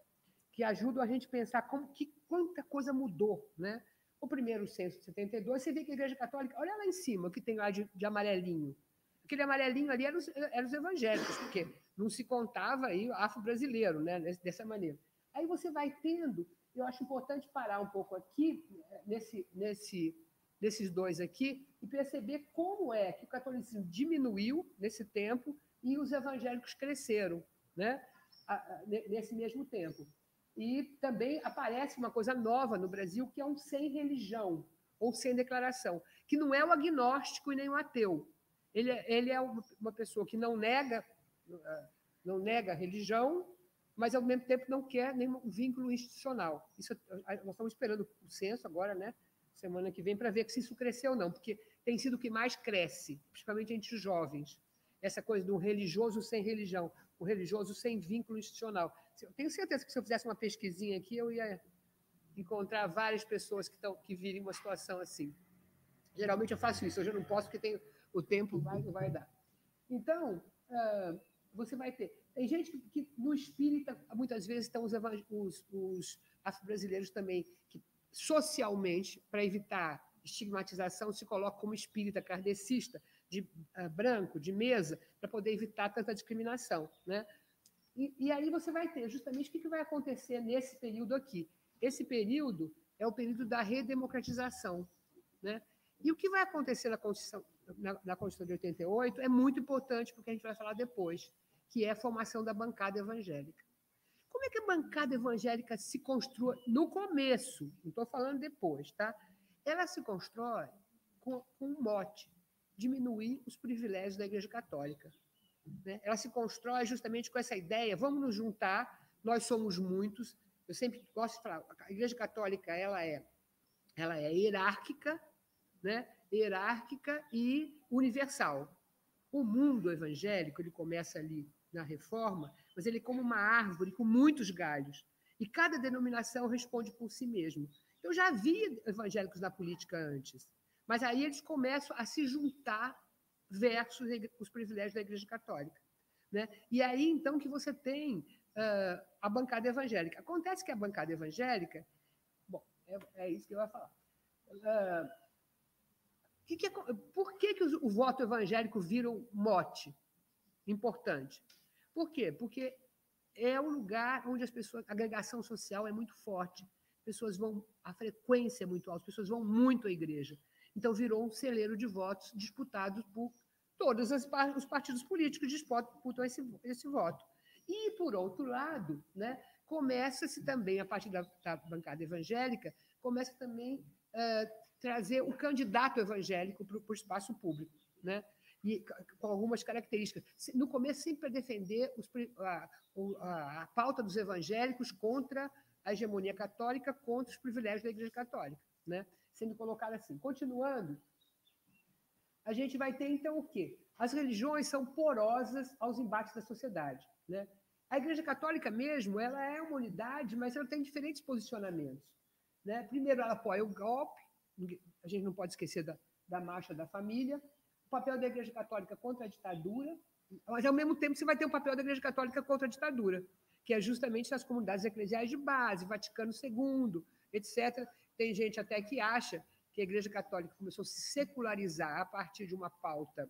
que ajudam a gente a pensar como, que, quanta coisa mudou. Né? O primeiro censo de 72, você vê que a Igreja Católica, olha lá em cima, o que tem lá de, de amarelinho. Aquele amarelinho ali eram os, eram os evangélicos, porque não se contava aí afro-brasileiro, né? dessa maneira. Aí você vai tendo, eu acho importante parar um pouco aqui, nesse, nesse desses dois aqui e perceber como é que o catolicismo diminuiu nesse tempo e os evangélicos cresceram, né? nesse mesmo tempo. E também aparece uma coisa nova no Brasil, que é um sem religião, ou sem declaração, que não é o agnóstico e nem o ateu. Ele, é, ele é uma pessoa que não nega, não nega a religião, mas ao mesmo tempo não quer nenhum vínculo institucional. Isso, nós estamos esperando o censo agora, né? semana que vem para ver se isso cresceu ou não, porque tem sido o que mais cresce, principalmente entre os jovens. Essa coisa do religioso sem religião, o religioso sem vínculo institucional. Eu tenho certeza que se eu fizesse uma pesquisinha aqui, eu ia encontrar várias pessoas que, estão, que vivem uma situação assim. Geralmente eu faço isso, hoje eu não posso porque tenho, o tempo vai, não vai dar. Então, uh, você vai ter. Tem gente que, que, no espírita, muitas vezes, estão os, os, os afro-brasileiros também, que socialmente, para evitar estigmatização, se coloca como espírita kardecista, de uh, branco, de mesa, para poder evitar tanta discriminação. Né? E, e, aí você vai ter justamente o que, que vai acontecer nesse período aqui. Esse período é o período da redemocratização. Né? E o que vai acontecer na Constituição, na, na Constituição de 88 é muito importante, porque a gente vai falar depois, que é a formação da bancada evangélica. Como é que a bancada evangélica se constrói no começo? Não estou falando depois, tá? Ela se constrói com, com um mote: diminuir os privilégios da Igreja Católica. Né? Ela se constrói justamente com essa ideia: vamos nos juntar, nós somos muitos. Eu sempre gosto de falar: a Igreja Católica ela é, ela é hierárquica, né? hierárquica e universal. O mundo evangélico ele começa ali na reforma, mas ele é como uma árvore com muitos galhos. E cada denominação responde por si mesmo. Eu já vi evangélicos na política antes, mas aí eles começam a se juntar versus os privilégios da Igreja Católica. Né? E aí, então, que você tem uh, a bancada evangélica. Acontece que a bancada evangélica. Bom, é, é isso que eu ia falar. Uh, que que é, por que, que o, o voto evangélico vira um mote importante? Por quê? Porque é um lugar onde as pessoas, a agregação social é muito forte. As pessoas vão, a frequência é muito alta, as pessoas vão muito à igreja. Então virou um celeiro de votos disputados por todos os partidos políticos disputam esse, esse voto. E, por outro lado, né, começa-se também, a partir da, da, bancada evangélica, começa também a uh, trazer o candidato evangélico para o espaço público. Né? e com algumas características. No começo, sempre para defender os, a, a, a, pauta dos evangélicos contra a hegemonia católica, contra os privilégios da Igreja Católica, né? Sendo colocado assim. Continuando, a gente vai ter, então, o quê? As religiões são porosas aos embates da sociedade. Né? A Igreja Católica mesmo, ela é uma unidade, mas ela tem diferentes posicionamentos. Né? Primeiro, ela apoia o golpe, a gente não pode esquecer da, da marcha da família, o papel da Igreja Católica contra a ditadura, mas ao mesmo tempo você vai ter o papel da Igreja Católica contra a ditadura, que é justamente as comunidades eclesiais de base, Vaticano II, etc. Tem gente até que acha que a Igreja Católica começou a se secularizar a partir de uma pauta,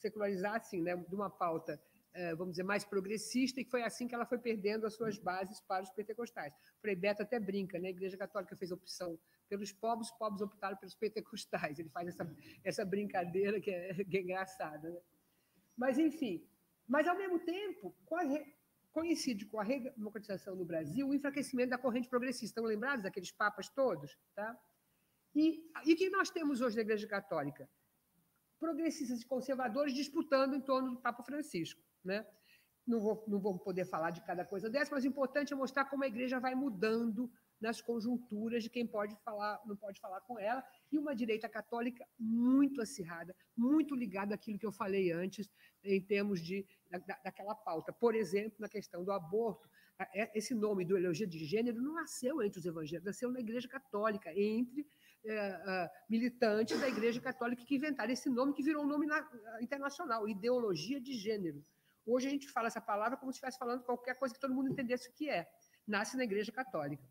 secularizar assim, né, de uma pauta, eh, vamos dizer, mais progressista, e foi assim que ela foi perdendo as suas bases para os pentecostais. O Frei Beto até brinca, né? a Igreja Católica fez opção pelos pobres, os pobres optaram pelos pentecostais. Ele faz essa, essa brincadeira que é, que é engraçada. Né? Mas, enfim, mas, ao mesmo tempo, coincide com a redemocratização no Brasil o enfraquecimento da corrente progressista. Estão lembrados daqueles papas todos? Tá? E, o que nós temos hoje na Igreja Católica? Progressistas e conservadores disputando em torno do Papa Francisco. Né? Não, vou, não vou poder falar de cada coisa dessa, mas o importante é mostrar como a igreja vai mudando nas conjunturas de quem pode falar, não pode falar com ela, e uma direita católica muito acirrada, muito ligada àquilo que eu falei antes, em termos de, da, daquela pauta. Por exemplo, na questão do aborto, é, esse nome, ideologia de gênero, não nasceu entre os evangélicos, nasceu na Igreja Católica, entre é, militantes da Igreja Católica que inventaram esse nome, que virou um nome na, internacional, ideologia de gênero. Hoje a gente fala essa palavra como se estivesse falando qualquer coisa que todo mundo entendesse o que é. Nasce na Igreja Católica.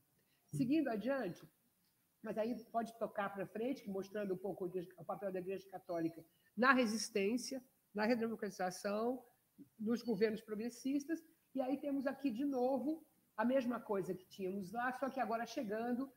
Seguindo adiante, mas aí pode tocar para frente, mostrando um pouco o papel da Igreja Católica na resistência, na redemocratização, nos governos progressistas, e aí temos aqui de novo a mesma coisa que tínhamos lá, só que agora chegando,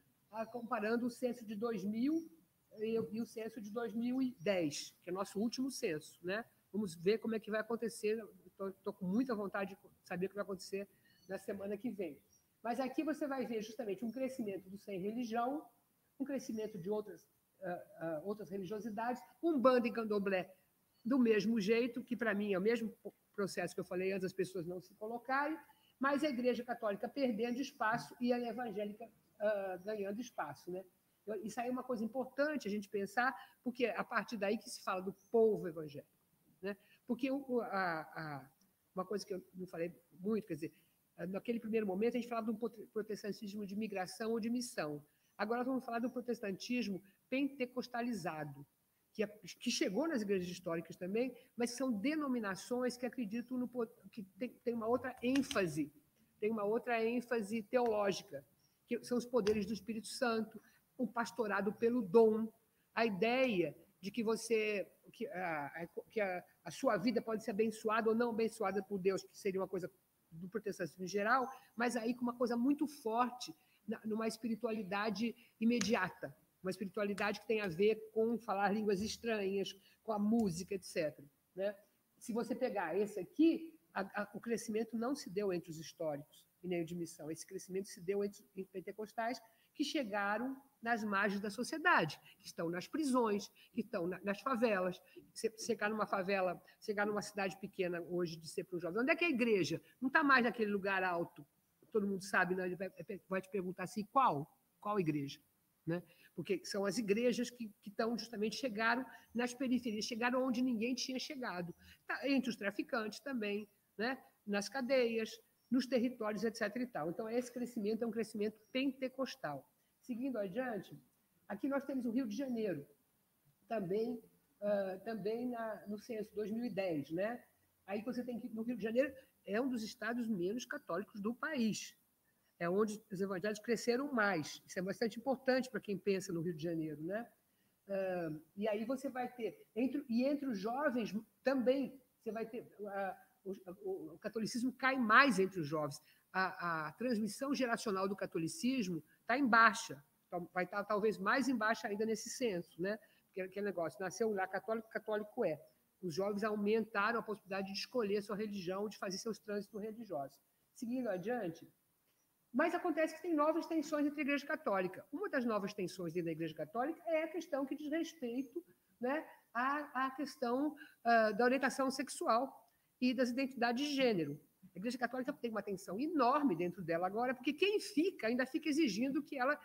comparando o censo de 2000 e o censo de 2010, que é nosso último censo. Né? Vamos ver como é que vai acontecer, estou com muita vontade de saber o que vai acontecer na semana que vem. Mas aqui você vai ver justamente um crescimento do sem religião, um crescimento de outras, uh, uh, outras religiosidades, um bando em candomblé do mesmo jeito, que para mim é o mesmo processo que eu falei antes, as pessoas não se colocarem, mas a Igreja Católica perdendo espaço e a evangélica uh, ganhando espaço. Né? Isso aí é uma coisa importante a gente pensar, porque é a partir daí que se fala do povo evangélico. Né? Porque o, a, a, uma coisa que eu não falei muito, quer dizer, naquele primeiro momento, a gente falava de um protestantismo de migração ou de missão. Agora vamos falar do protestantismo pentecostalizado, que, é, que chegou nas igrejas históricas também, mas são denominações que acreditam no, que tem, tem uma outra ênfase, tem uma outra ênfase teológica, que são os poderes do Espírito Santo, o pastorado pelo dom, a ideia de que você que, a, que a, a sua vida pode ser abençoada ou não abençoada por Deus, que seria uma coisa do protestantismo em geral, mas aí com uma coisa muito forte, numa espiritualidade imediata, uma espiritualidade que tem a ver com falar línguas estranhas, com a música, etc. Né? Se você pegar esse aqui, a, a, o crescimento não se deu entre os históricos e nem de missão, esse crescimento se deu entre os pentecostais que chegaram nas margens da sociedade, que estão nas prisões, que estão na, nas favelas. Chegar numa favela, chegar numa cidade pequena hoje de ser para um jovem, onde é que é a igreja? Não está mais naquele lugar alto, todo mundo sabe, vai, vai, te perguntar assim, qual? Qual igreja? Né? Porque são as igrejas que, que estão justamente chegaram nas periferias, chegaram onde ninguém tinha chegado. Tá, entre os traficantes também, né? nas cadeias, nos territórios, etc. E tal. Então, esse crescimento é um crescimento pentecostal. Seguindo adiante, aqui nós temos o Rio de Janeiro, também, uh, também na, no censo 2010. Né? Aí você tem que, no Rio de Janeiro, é um dos estados menos católicos do país. É onde os evangélicos cresceram mais. Isso é bastante importante para quem pensa no Rio de Janeiro. Né? Uh, e aí você vai ter, entre, e entre os jovens também, você vai ter. Uh, o, o, catolicismo cai mais entre os jovens. A, a transmissão geracional do catolicismo está em baixa, então, vai estar tá, talvez mais em baixa ainda nesse senso, né? Porque aquele negócio, nasceu lá católico, católico é. Os jovens aumentaram a possibilidade de escolher sua religião, de fazer seus trânsitos religiosos. Seguindo adiante, mas acontece que tem novas tensões entre a Igreja Católica. Uma das novas tensões dentro da Igreja Católica é a questão que diz respeito né, a, a questão uh, da orientação sexual e das identidades de gênero. A Igreja Católica tem uma atenção enorme dentro dela agora, porque quem fica ainda fica exigindo que ela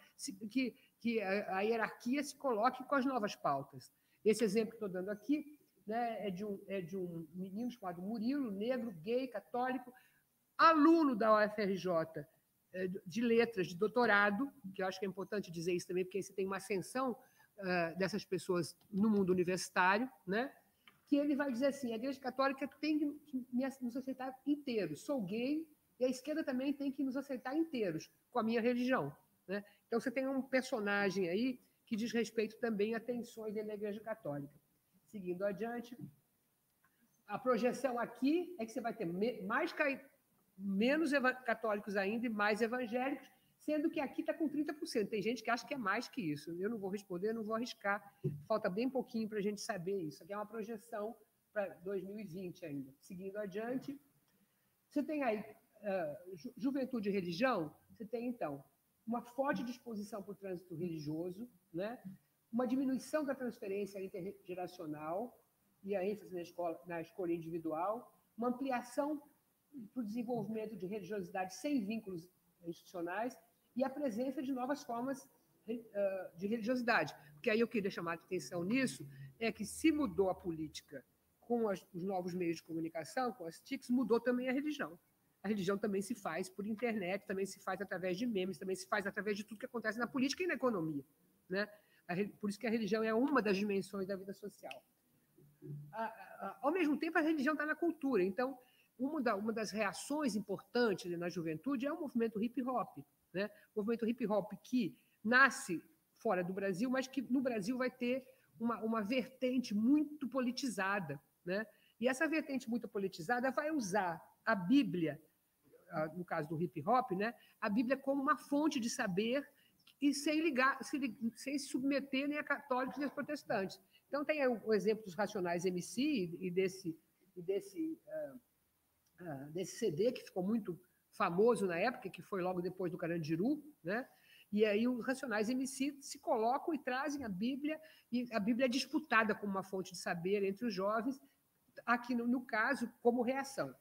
que, que a, hierarquia se coloque com as novas pautas. Esse exemplo que estou dando aqui né, é, de um, é de um menino chamado Murilo, negro, gay, católico, aluno da UFRJ de letras, de doutorado, que eu acho que é importante dizer isso também, porque você tem uma ascensão uh, dessas pessoas no mundo universitário, né? que ele vai dizer assim: a Igreja Católica tem que nos aceitar inteiros. Sou gay e a esquerda também tem que nos aceitar inteiros com a minha religião. Né? Então você tem um personagem aí que diz respeito também a tensões dentro da Igreja Católica. Seguindo adiante, a projeção aqui é que você vai ter mais menos católicos ainda e mais evangélicos, sendo que aqui está com 30%. Tem gente que acha que é mais que isso. Eu não vou responder, não vou arriscar. Falta bem pouquinho para a gente saber isso. Aqui é uma projeção para 2020 ainda. Seguindo adiante, você tem aí uh, ju juventude e religião, você tem, então, uma forte disposição para o trânsito religioso, né? uma diminuição da transferência intergeracional e a ênfase na, escola, na escolha individual, uma ampliação para o desenvolvimento de religiosidade sem vínculos institucionais e a presença de novas formas eh, de religiosidade. Porque aí eu queria chamar a atenção nisso, é que se mudou a política com os novos meios de comunicação, com as TICs, mudou também a religião. A religião também se faz por internet, também se faz através de memes, também se faz através de tudo que acontece na política e na economia. Né? Por isso que a religião é uma das dimensões da vida social. Ao mesmo tempo, a religião está na cultura. Então, uma, da, uma das reações importantes na juventude é o movimento hip hop. Né? O movimento hip hop que nasce fora do Brasil, mas que no Brasil vai ter uma, uma vertente muito politizada. Né? E essa vertente muito politizada vai usar a Bíblia, no caso do hip hop, né? a Bíblia como uma fonte de saber e sem, ligar, sem se submeter nem a católicos nem a protestantes. Então, tem o exemplo dos Racionais MC e desse, e desse, uh, uh, desse CD que ficou muito famoso na época, que foi logo depois do Carandiru, né? E aí os Racionais MC se colocam e trazem a Bíblia, e a Bíblia é disputada como uma fonte de saber entre os jovens, aqui no, no caso, como reação.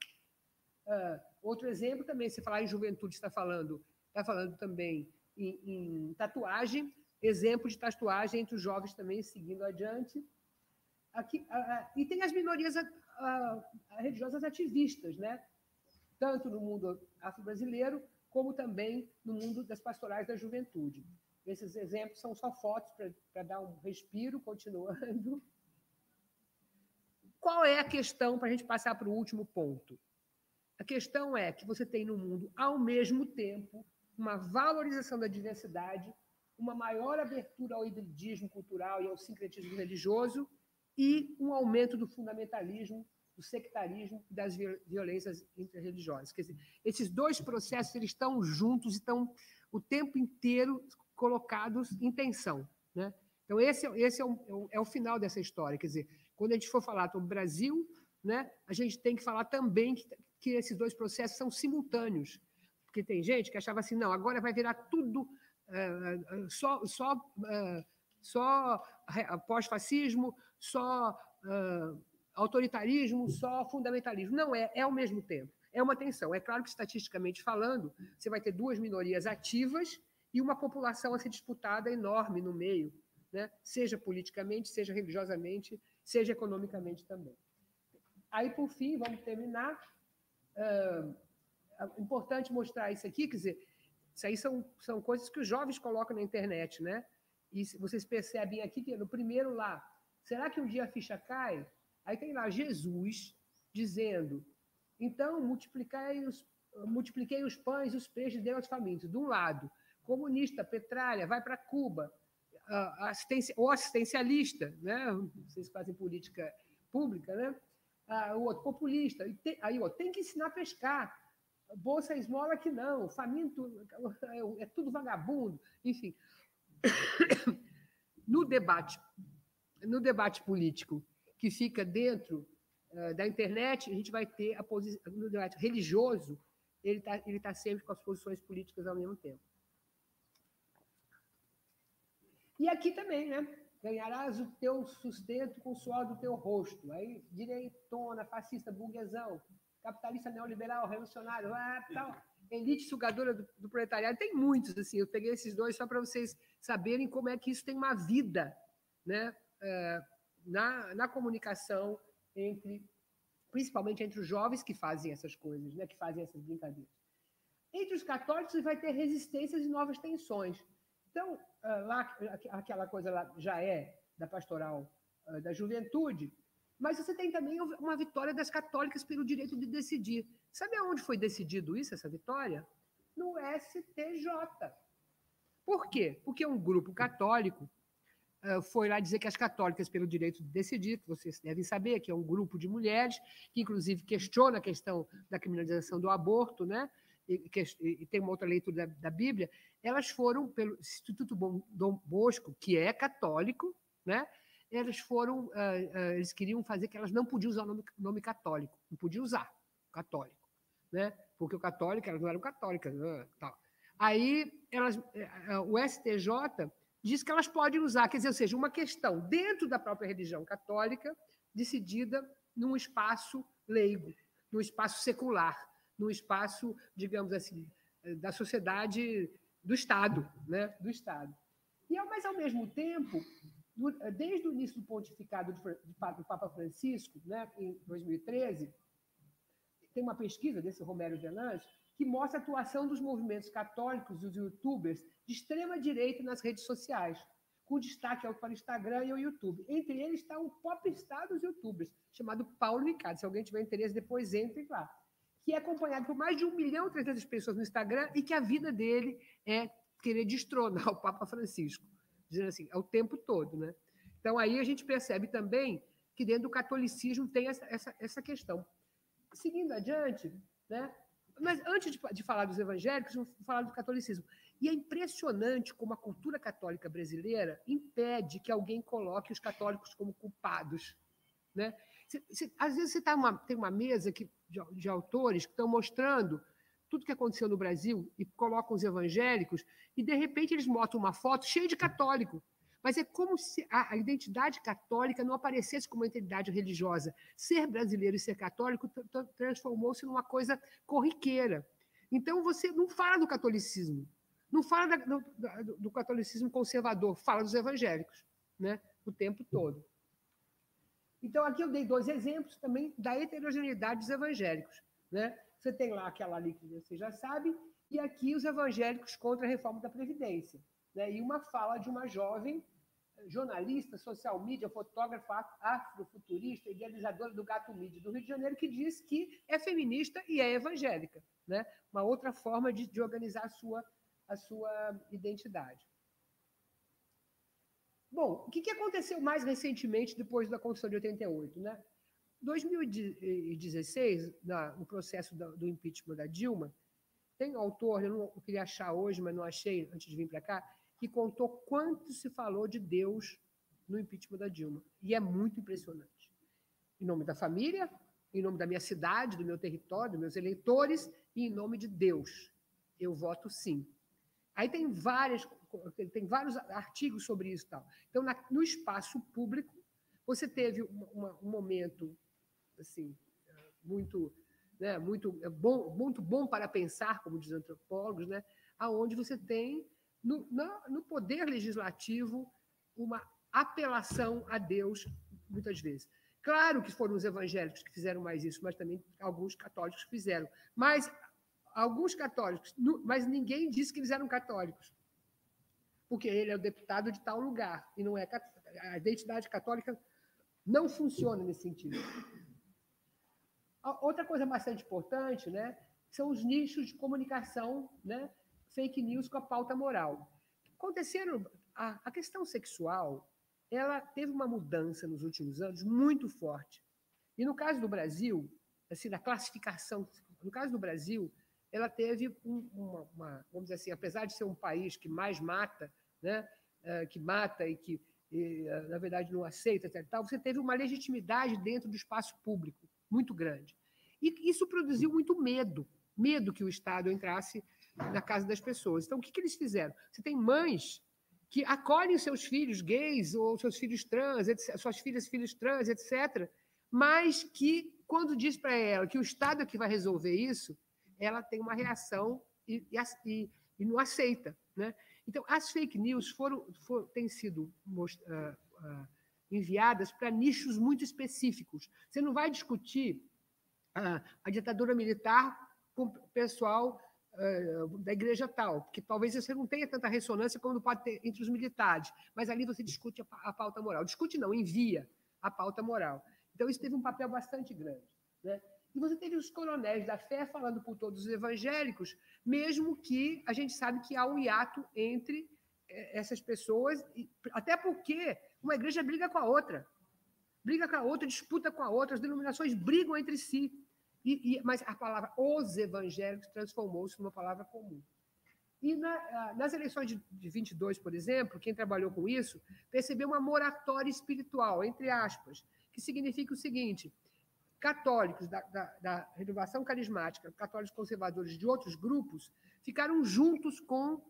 Uh, outro exemplo também, se falar em juventude, está falando, está falando também em, em, tatuagem, exemplo de tatuagem entre os jovens também, seguindo adiante. Aqui, uh, e tem as minorias uh, religiosas ativistas, né? tanto no mundo afro-brasileiro, como também no mundo das pastorais da juventude. Esses exemplos são só fotos para dar um respiro, continuando. Qual é a questão para a gente passar para o último ponto? A questão é que você tem no mundo, ao mesmo tempo, uma valorização da diversidade, uma maior abertura ao hibridismo cultural e ao sincretismo religioso e um aumento do fundamentalismo do sectarismo e das violências interreligiosas. Quer dizer, esses dois processos eles estão juntos e estão o tempo inteiro colocados em tensão. Né? Então, esse, esse é, o, é o final dessa história. Quer dizer, quando a gente for falar sobre o Brasil, né, a gente tem que falar também que, que esses dois processos são simultâneos. Porque tem gente que achava assim, não, agora vai virar tudo uh, só, só, uh, só pós-fascismo, só uh, autoritarismo, só fundamentalismo. Não é, é ao mesmo tempo. É uma tensão. É claro que, estatisticamente falando, você vai ter duas minorias ativas e uma população a ser disputada enorme no meio, né? seja politicamente, seja religiosamente, seja economicamente também. Aí, por fim, vamos terminar. Uh, é importante mostrar isso aqui, quer dizer, isso aí são, são coisas que os jovens colocam na internet, né? E vocês percebem aqui que no primeiro lá, será que um dia a ficha cai? Aí tem lá Jesus dizendo: então multiplicai os, multipliquei os pães os peixes deu aos famintos. De um lado, comunista, petralha, vai para Cuba, assistência, ou assistencialista, né? vocês fazem política pública, né? Ah, o outro, populista. Aí, ó, tem que ensinar a pescar. Bolsa esmola que não, faminto é tudo vagabundo, enfim. *coughs* No debate, no debate político, que fica dentro uh, da internet, a gente vai ter a posição no debate religioso, ele está ele tá sempre com as posições políticas ao mesmo tempo. E aqui também, né? ganharás o teu sustento com o suor do teu rosto. Aí, direitona, fascista, burguesão, capitalista neoliberal, revolucionário, ah, tal, elite sugadora do, do, proletariado. Tem muitos, assim, eu peguei esses dois só para vocês saberem como é que isso tem uma vida né, na, na comunicação entre, principalmente entre os jovens que fazem essas coisas, né, que fazem essas brincadeiras. Entre os católicos vai ter resistências e novas tensões. Então, ah, lá, aquela coisa lá já é da pastoral ah, da juventude, mas você tem também uma vitória das católicas pelo direito de decidir. Sabe aonde foi decidido isso, essa vitória? No STJ. Por quê? Porque um grupo católico foi lá dizer que as católicas pelo direito de decidir, que vocês devem saber, que é um grupo de mulheres, que inclusive questiona a questão da criminalização do aborto, né? E, e tem uma outra leitura da, da Bíblia, elas foram pelo Instituto Dom Bosco, que é católico, né? Eles foram, uh, uh, eles queriam fazer que elas não podiam usar o nome, nome católico, não podiam usar católico, né? Porque o católico, elas não eram católicas, né? tal. Aí elas, o STJ diz que elas podem usar, quer dizer, ou seja, uma questão dentro da própria religião católica decidida num espaço leigo, num espaço secular, num espaço, digamos assim, da sociedade do Estado, né? do Estado. E, mas, ao mesmo tempo, desde o início do pontificado do Papa Francisco, né, em 2013, tem uma pesquisa desse Romero Venâncio que mostra a atuação dos movimentos católicos e os youtubers de extrema direita nas redes sociais, com destaque para o Instagram e o YouTube. Entre eles está o popstar dos youtubers, chamado Paulo Ricardo. Se alguém tiver interesse, depois entre lá que é acompanhado por mais de 1 milhão e 300 pessoas no Instagram e que a vida dele é querer destronar *laughs* o Papa Francisco, dizendo assim, é o tempo todo. Né? Então, aí a gente percebe também que dentro do catolicismo tem essa, essa, essa questão. Seguindo adiante, né? Mas antes de, de falar dos evangélicos, vamos falar do catolicismo. E é impressionante como a cultura católica brasileira impede que alguém coloque os católicos como culpados. Né? às vezes você tá tem uma mesa que, de, de autores que estão mostrando tudo que aconteceu no Brasil e colocam os evangélicos, e de repente eles mostram uma foto cheia de católico. Mas é como se a, identidade católica não aparecesse como uma identidade religiosa. Ser brasileiro e ser católico transformou-se numa coisa corriqueira. Então você não fala do catolicismo, não fala da, do, do, catolicismo conservador, fala dos evangélicos, né? O tempo todo. Então, aqui eu dei dois exemplos também da heterogeneidade dos evangélicos. Né? Você tem lá aquela ali que você já sabe, e aqui os evangélicos contra a reforma da Previdência. Né? E uma fala de uma jovem jornalista, social media, fotógrafa, afrofuturista, idealizadora do Gato Mídia do Rio de Janeiro, que diz que é feminista e é evangélica. Né? Uma outra forma de, de organizar a sua, a sua identidade. Bom, o que aconteceu mais recentemente depois da Constituição de 88? Né? 2016, no processo do impeachment da Dilma, tem um autor, eu não eu queria achar hoje, mas não achei antes de vir para cá, que contou quanto se falou de Deus no impeachment da Dilma. E é muito impressionante. Em nome da família, em nome da minha cidade, do meu território, dos meus eleitores, e em nome de Deus. Eu voto sim. Aí tem várias tem vários artigos sobre isso. Tal. Então, na, no espaço público, você teve uma, um momento assim muito, né, muito é bom, muito bom para pensar, como dizem antropólogos, né, aonde você tem no, no poder legislativo uma apelação a Deus muitas vezes. Claro que foram os evangélicos que fizeram mais isso, mas também alguns católicos fizeram. Mas alguns católicos, mas ninguém disse que eles eram católicos porque ele é o deputado de tal lugar e não é a identidade católica não funciona nesse sentido. Outra coisa bastante importante, né, são os nichos de comunicação, né, fake news com a pauta moral. Aconteceram a, a questão sexual, ela teve uma mudança nos últimos anos muito forte. E no caso do Brasil, assim, na classificação, no caso do Brasil, ela teve uma, uma, vamos dizer assim, apesar de ser um país que mais mata né, eh, que mata e que, eh, na verdade, não aceita, tal, você teve uma legitimidade dentro do espaço público muito grande. E isso produziu muito medo, medo que o Estado entrasse na casa das pessoas. Então, o que, que eles fizeram? Você tem mães que acolhem seus filhos gays ou seus filhos trans, etc., suas filhas filhos trans, etc., mas que, quando diz para ela que o Estado é que vai resolver isso, ela tem uma reação e, e, e não aceita. Né? Então, as fake news foram, foram têm sido uh, uh, enviadas para nichos muito específicos. Você não vai discutir uh, a ditadura militar com o pessoal da igreja tal, porque talvez você não tenha tanta ressonância como pode ter entre os militares, mas ali você discute a, pauta moral. Discute não, envia a pauta moral. Então, isso teve um papel bastante grande. Né? E você teve os coronéis da fé falando por todos os evangélicos, mesmo que a gente sabe que há um hiato entre eh, essas pessoas, até porque uma igreja briga com a outra. Briga com a outra, disputa com a outra, as denominações brigam entre si. E, e, mas a palavra os evangélicos transformou-se numa palavra comum. E na, nas eleições de, de 22, por exemplo, quem trabalhou com isso percebeu uma moratória espiritual, entre aspas, que significa o seguinte: católicos da, da, da, renovação carismática, católicos conservadores de outros grupos, ficaram juntos com uh,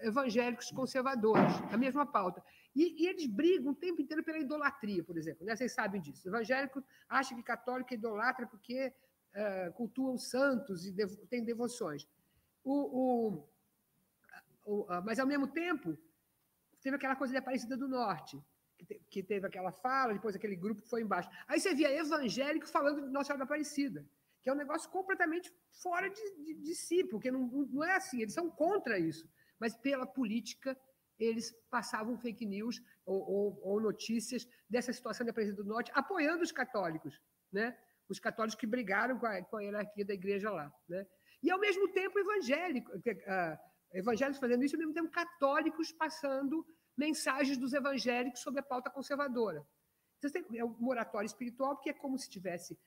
evangélicos conservadores, a mesma pauta. E, e, eles brigam o tempo inteiro pela idolatria, por exemplo. Né? Vocês sabem disso. Evangélico acha que católico é idolatra porque uh, cultuam santos e devo, tem devoções. O, o, o, mas, ao mesmo tempo, teve aquela coisa da Aparecida do Norte que teve aquela fala, depois aquele grupo que foi embaixo. Aí você via evangélico falando de Nossa Senhora da Aparecida, que é um negócio completamente fora de, de, de si, porque não, não é assim, eles são contra isso. Mas pela política, eles passavam fake news ou, ou, ou notícias dessa situação da Aparecida do Norte, apoiando os católicos, né? Os católicos que brigaram com a, com a hierarquia da igreja lá. Né? E, ao mesmo tempo, evangélico, uh, evangélicos fazendo isso, ao mesmo tempo, católicos passando mensagens dos evangélicos sobre a pauta conservadora. Então, é um moratório espiritual, porque é como se tivesse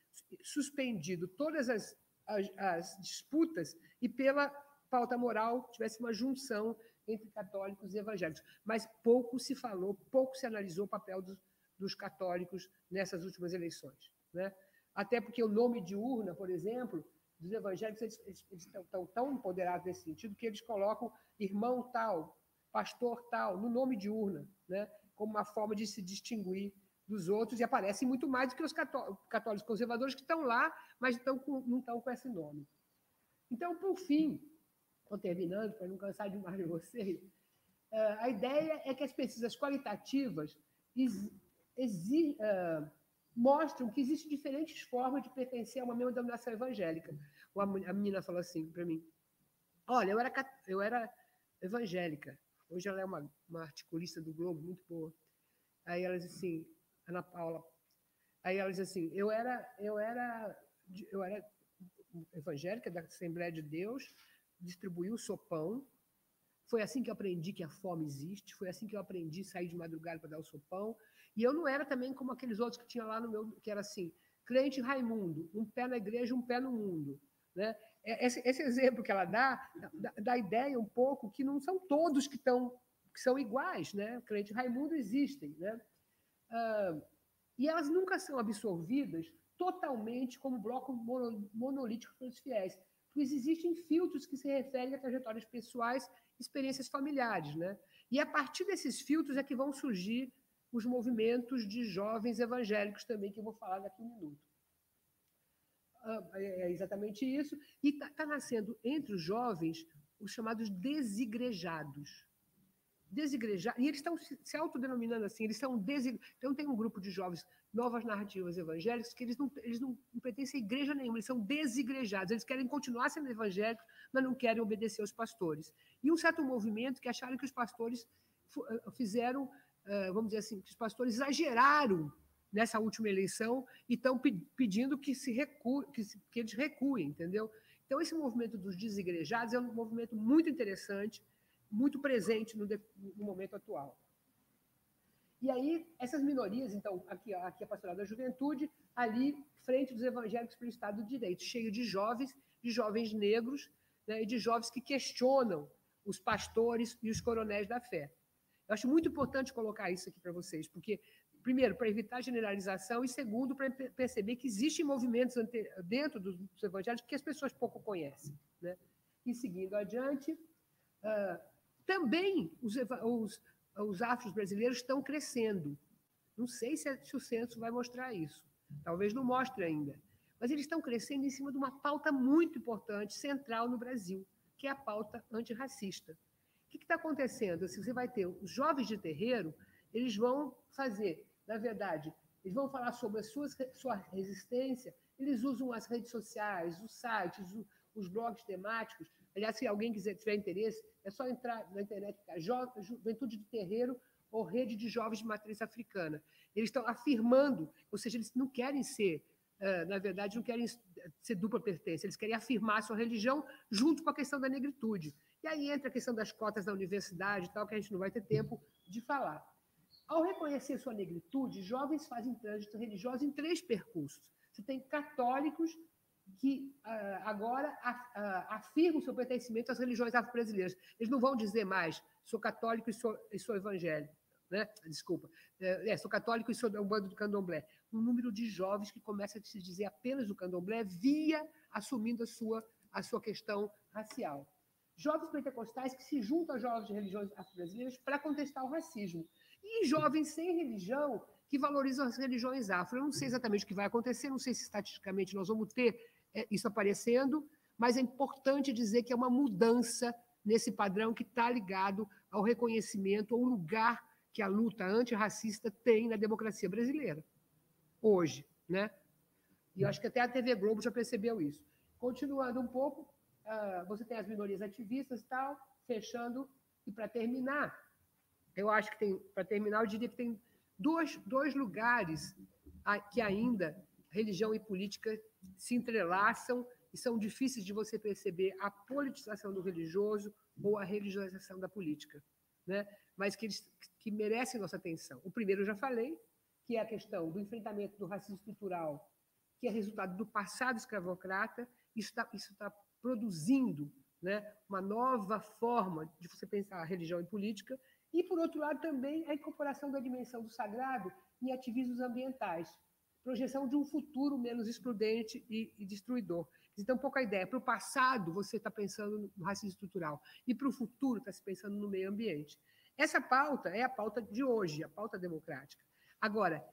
suspendido todas as, as, as disputas e, pela pauta moral, tivesse uma junção entre católicos e evangélicos. Mas pouco se falou, pouco se analisou o papel dos, dos católicos nessas últimas eleições. Né? Até porque o nome de urna, por exemplo, dos evangélicos, eles, eles, eles estão tão empoderados nesse sentido que eles colocam irmão tal, pastor tal, no nome de urna, né? como uma forma de se distinguir dos outros, e aparecem muito mais do que os católicos conservadores que estão lá, mas estão com, não estão com esse nome. Então, por fim, estou terminando, para não cansar demais de vocês, eh, a ideia é que as pesquisas qualitativas uh, mostram que existem diferentes formas de pertencer a uma mesma denominação evangélica. A menina falou assim para mim: Olha, eu era, eu era evangélica, Hoje ela é uma, uma articulista do Globo muito boa. Aí ela diz assim, Ana Paula. Aí ela diz assim, eu era, eu era, eu era evangélica da Assembleia de Deus, distribuí o sopão. Foi assim que eu aprendi que a fome existe. Foi assim que eu aprendi sair de madrugada para dar o sopão. E eu não era também como aqueles outros que tinha lá no meu, que era assim, crente Raimundo, um pé na igreja, um pé no mundo. Né? É, esse, esse exemplo que ela dá, dá, dá ideia um pouco que não são todos que, estão, que são iguais. Né? Crente Raimundo existem. Né? E elas nunca são absorvidas totalmente como bloco monolítico pelos fiéis, pois existem filtros que se referem a trajetórias pessoais, experiências familiares. Né? E a partir desses filtros é que vão surgir os movimentos de jovens evangélicos também, que eu vou falar daqui a um minuto. Ah, é, é exatamente isso. E está tá nascendo entre os jovens os chamados desigrejados. Desigrejados, e eles estão se autodenominando assim, eles são desig... Então, tem um grupo de jovens, novas narrativas evangélicas, que eles não, eles não, não pertencem a igreja nenhuma, eles são desigrejados, eles querem continuar sendo evangélicos, mas não querem obedecer aos pastores. E um certo movimento que acharam que os pastores ah, fizeram, vamos dizer assim, que os pastores exageraram nessa última eleição e estão pedindo que, se recu que, se, que eles recuem, entendeu? Então, esse movimento dos desigrejados é um movimento muito interessante, muito presente no, no momento atual. E aí, essas minorias, então, aqui, aqui a pastoral da juventude, ali, frente dos evangélicos pelo Estado de Direito, cheio de jovens, de jovens negros, né, e de jovens que questionam os pastores e os coronéis da fé. Eu acho muito importante colocar isso aqui para vocês, porque primeiro, para evitar generalização, e segundo, para perceber que existem movimentos dentro dos evangelhos que as pessoas pouco conhecem. Né? E seguindo adiante, uh, também os, os, os afros brasileiros estão crescendo. Não sei se, se o censo vai mostrar isso. Talvez não mostre ainda. Mas eles estão crescendo em cima de uma pauta muito importante, central no Brasil, que é a pauta antirracista. Que está acontecendo? Assim, você vai ter os jovens de terreiro, eles vão fazer, na verdade, eles vão falar sobre a sua, sua resistência, eles usam as redes sociais, os sites, os blogs temáticos. Aliás, se alguém quiser tiver interesse, é só entrar na internet, tá? Juventude de Terreiro ou Rede de Jovens de Matriz Africana. Eles estão afirmando, ou seja, eles não querem ser, na verdade, não querem ser dupla pertença, eles querem afirmar sua religião junto com a questão da negritude. E aí entra a questão das cotas da universidade e tal, que a gente não vai ter tempo de falar. Ao reconhecer sua negritude, jovens fazem trânsito religioso em três percursos. Você tem católicos que uh, agora uh, afirmam seu pertencimento às religiões afro-brasileiras. Eles não vão dizer mais, sou católico e sou, e sou evangélico. Né? Desculpa. É, é, sou católico e sou do bando do candomblé. Um número de jovens que começa a se dizer apenas do candomblé via assumindo a sua, a sua questão racial. Jovens pentecostais que se juntam a jovens de religiões afro-brasileiras para contestar o racismo. E jovens sem religião que valorizam as religiões afro. Eu não sei exatamente o que vai acontecer, não sei se estatisticamente nós vamos ter é, isso aparecendo, mas é importante dizer que é uma mudança nesse padrão que está ligado ao reconhecimento, ao lugar que a luta antirracista tem na democracia brasileira, hoje. Né? E eu acho que até a TV Globo já percebeu isso. Continuando um pouco, uh, você tem as minorias ativistas e tal, fechando, e para terminar, eu acho que tem, para terminar, eu diria que tem dois, dois lugares que ainda religião e política se entrelaçam e são difíceis de você perceber a politização do religioso ou a religiosização da política, né? mas que, eles, que merecem nossa atenção. O primeiro eu já falei, que é a questão do enfrentamento do racismo estrutural, que é resultado do passado escravocrata, isso está isso tá produzindo né, uma nova forma de você pensar a religião e política, e, por outro lado, também a incorporação da dimensão do sagrado em ativismos ambientais, projeção de um futuro menos excludente e, e destruidor. Então, um pouco a ideia. Para o passado, você está pensando no racismo estrutural, e para o futuro, está se pensando no meio ambiente. Essa pauta é a pauta de hoje, a pauta democrática. Agora,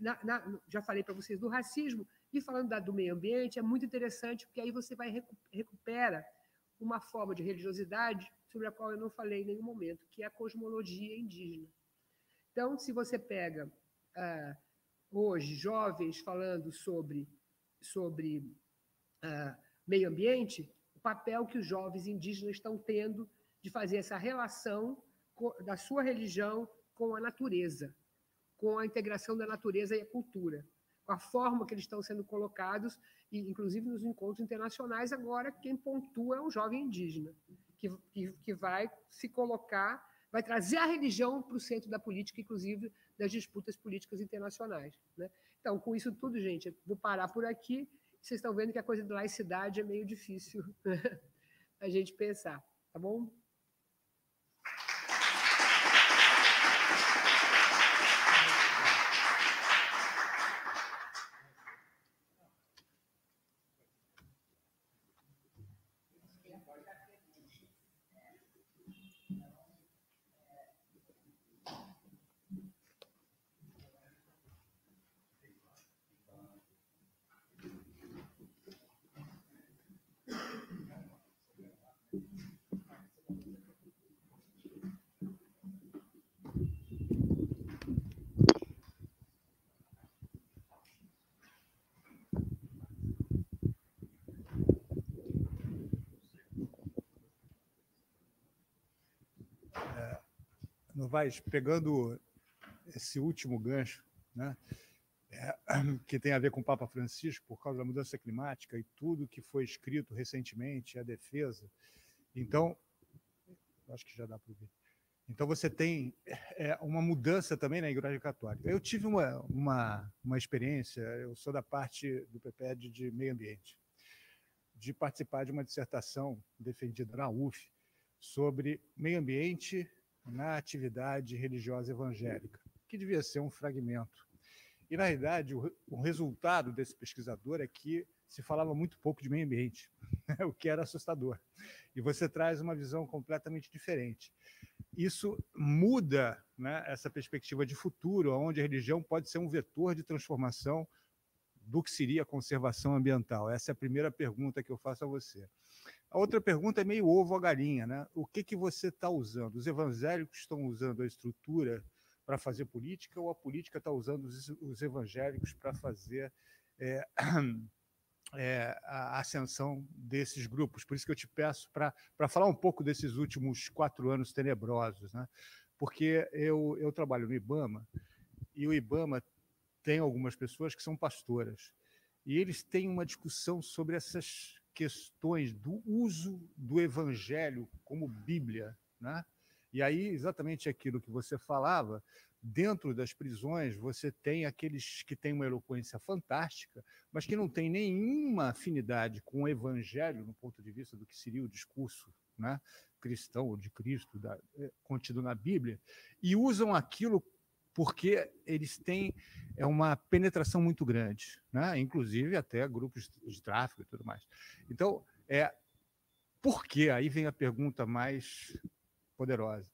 na, na, já falei para vocês do racismo, e falando da, do meio ambiente, é muito interessante, porque aí você vai recupera uma forma de religiosidade sobre a qual eu não falei em nenhum momento, que é a cosmologia indígena. Então, se você pega ah, hoje jovens falando sobre, sobre ah, meio ambiente, o papel que os jovens indígenas estão tendo de fazer essa relação da sua religião com a natureza, com a integração da natureza e a cultura, a forma que eles estão sendo colocados, e inclusive nos encontros internacionais, agora quem pontua é um jovem indígena que, que, que vai se colocar, vai trazer a religião para o centro da política, inclusive das disputas políticas internacionais. Né? Então, com isso tudo, gente, vou parar por aqui. Vocês estão vendo que a coisa da laicidade é meio difícil *laughs* a gente pensar, tá bom? Novaes, pegando esse último gancho, né, é, *clears throat* que tem a ver com o Papa Francisco, por causa da mudança climática e tudo que foi escrito recentemente, a defesa. Então, acho que já dá para ver. Então, você tem é, uma mudança também na Igreja Católica. Eu tive uma, uma, uma experiência, eu sou da parte do PPED de meio ambiente, de participar de uma dissertação defendida na UF sobre meio ambiente na atividade religiosa evangélica, que devia ser um fragmento. E, na realidade, o, o resultado desse pesquisador é que se falava muito pouco de meio ambiente, né? *laughs* o que era assustador. E você traz uma visão completamente diferente. Isso muda né, essa perspectiva de futuro, onde a religião pode ser um vetor de transformação do que seria a conservação ambiental. Essa é a primeira pergunta que eu faço a você. A outra pergunta é meio ovo ou galinha, né? O que, que você está usando? Os evangélicos estão usando a estrutura para fazer política ou a política está usando os, os evangélicos para fazer *clears throat* é, é, a ascensão desses grupos? Por isso que eu te peço para falar um pouco desses últimos quatro anos tenebrosos, né? Porque eu, eu trabalho no IBAMA e o IBAMA tem algumas pessoas que são pastoras e eles têm uma discussão sobre essas questões do uso do evangelho como Bíblia, né? E aí, exatamente aquilo que você falava, dentro das prisões, você tem aqueles que têm uma eloquência fantástica, mas que não têm nenhuma afinidade com o evangelho, no ponto de vista do que seria o discurso né, cristão ou de Cristo, da, é, contido na Bíblia, e usam aquilo porque eles têm é uma penetração muito grande, né? inclusive até grupos de tráfico e tudo mais. Então, é, por que? Aí vem a pergunta mais poderosa.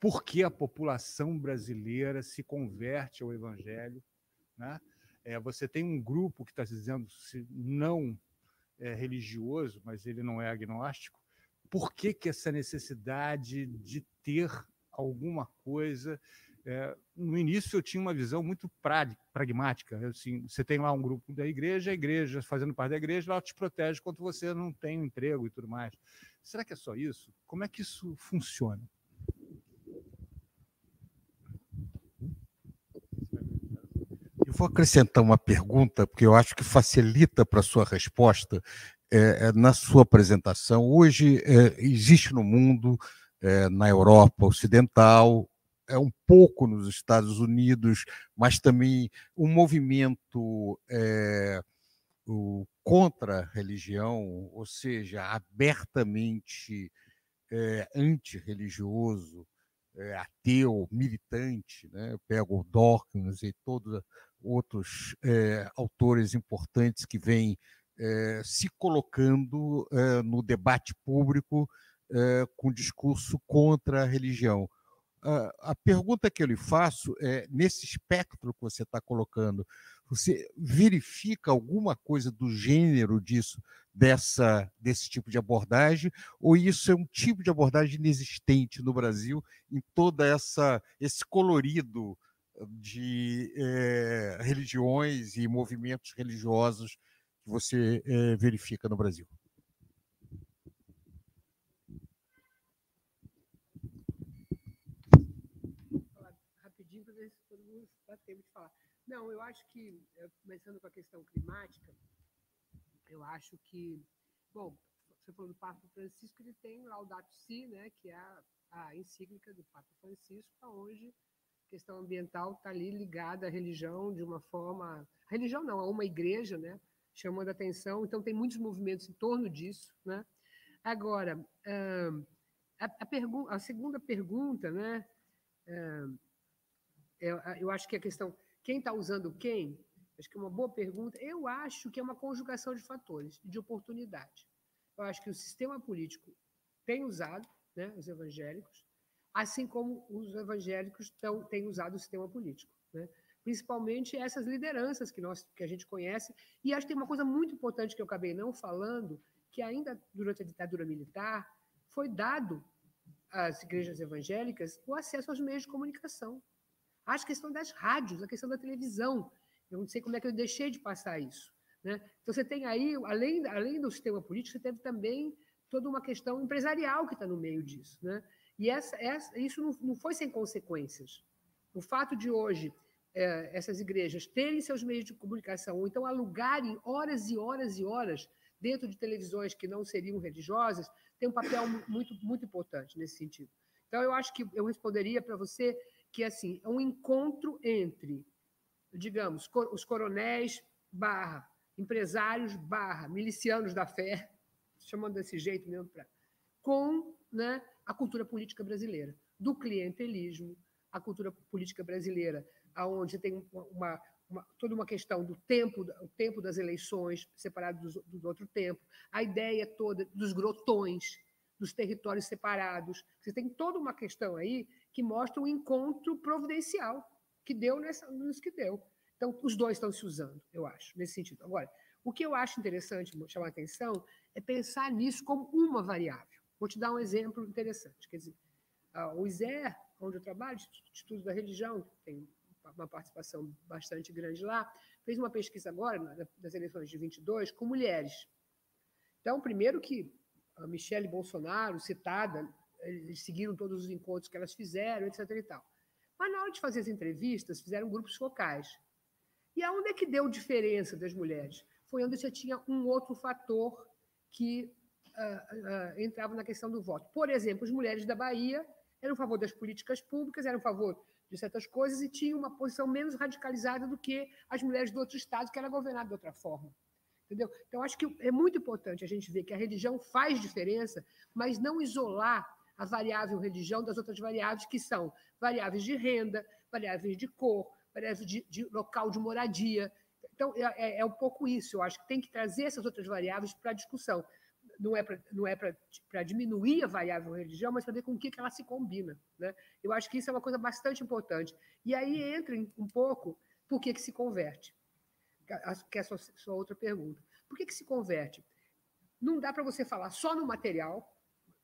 Por que a população brasileira se converte ao Evangelho? Né? É, você tem um grupo que está dizendo se não é religioso, mas ele não é agnóstico. Por que, que essa necessidade de ter alguma coisa? É, no início eu tinha uma visão muito pragmática. Assim, você tem lá um grupo da igreja, a igreja fazendo parte da igreja, ela te protege quando você não tem um emprego e tudo mais. Será que é só isso? Como é que isso funciona? Eu vou acrescentar uma pergunta, porque eu acho que facilita para a sua resposta é, é, na sua apresentação. Hoje é, existe no mundo, é, na Europa Ocidental, é um pouco nos Estados Unidos, mas também um movimento é, o, contra a religião, ou seja, abertamente é, antirreligioso, é, ateu, militante, né? eu pego o Dawkins e todos outros é, autores importantes que vêm se colocando no debate público com discurso contra a religião a pergunta que eu lhe faço é: nesse espectro que você está colocando, você verifica alguma coisa do gênero disso, dessa, desse tipo de abordagem, ou isso é um tipo de abordagem inexistente no Brasil em toda essa esse colorido de é, religiões e movimentos religiosos que você é, verifica no Brasil? Não, eu acho que, eh, começando com a questão climática, eu acho que, bom, você falou do Papa Francisco, ele tem Laudato Si, né, que é a, a encíclica do Papa Francisco, onde a questão ambiental está ali ligada à religião de uma forma, religião não, a uma igreja, né, chamando a atenção. Então tem muitos movimentos em torno disso, né. Agora, a, a, a segunda pergunta, né, eu, eu acho que a questão quem está usando quem? Acho que é uma boa pergunta. Eu acho que é uma conjugação de fatores, de oportunidade. Eu acho que o sistema político tem usado né, os evangélicos, assim como os evangélicos tão, têm usado o sistema político. Né? Principalmente essas lideranças que, nós, que a gente conhece. E acho que tem uma coisa muito importante que eu acabei não falando, que ainda durante a ditadura militar foi dado às igrejas evangélicas o acesso aos meios de comunicação. A questão das rádios, a questão da televisão. Eu não sei como é que eu deixei de passar isso. Né? Então, você tem aí, além, além do sistema político, você teve também toda uma questão empresarial que está no meio disso. Né? E essa, essa, isso não, não foi sem consequências. O fato de hoje é, essas igrejas terem seus meios de comunicação, ou então alugarem horas e horas e horas dentro de televisões que não seriam religiosas, tem um papel muito, muito importante nesse sentido. Então, eu acho que eu responderia para você que assim, é um encontro entre, digamos, os coronéis barra empresários barra milicianos da fé, chamando desse jeito mesmo, pra, com né, a cultura política brasileira, do clientelismo, a cultura política brasileira, aonde tem uma, uma, toda uma questão do tempo, o tempo das eleições, separado do, do outro tempo, a ideia toda dos grotões, dos territórios separados. Você tem toda uma questão aí que mostra o um encontro providencial que deu nessa, nisso que deu. Então, os dois estão se usando, eu acho, nesse sentido. Agora, o que eu acho interessante chamar a atenção é pensar nisso como uma variável. Vou te dar um exemplo interessante. Quer dizer, o ISER, onde eu trabalho, Estudo da Religião, tem uma participação bastante grande lá, fez uma pesquisa agora, nas eleições de 22, com mulheres. Então, primeiro que a Michelle Bolsonaro, citada, eles seguiram todos os encontros que elas fizeram, etc. E tal. Mas na hora de fazer as entrevistas, fizeram grupos focais. E aonde é que deu diferença das mulheres? Foi onde você tinha um outro fator que uh, uh, entrava na questão do voto. Por exemplo, as mulheres da Bahia eram a favor das políticas públicas, eram a favor de certas coisas e tinham uma posição menos radicalizada do que as mulheres do outro estado, que era governada de outra forma. Entendeu? Então, acho que é muito importante a gente ver que a religião faz diferença, mas não isolar a variável religião das outras variáveis, que são variáveis de renda, variáveis de cor, variáveis de, de local de moradia. Então, é, é, é, um pouco isso. Eu acho que tem que trazer essas outras variáveis para a discussão. Não é para é diminuir a variável religião, mas para ver com o que, que ela se combina. Né? Eu acho que isso é uma coisa bastante importante. E aí entra um pouco por que, que se converte que é a sua, sua outra pergunta. Por que, que se converte? Não dá para você falar só no material,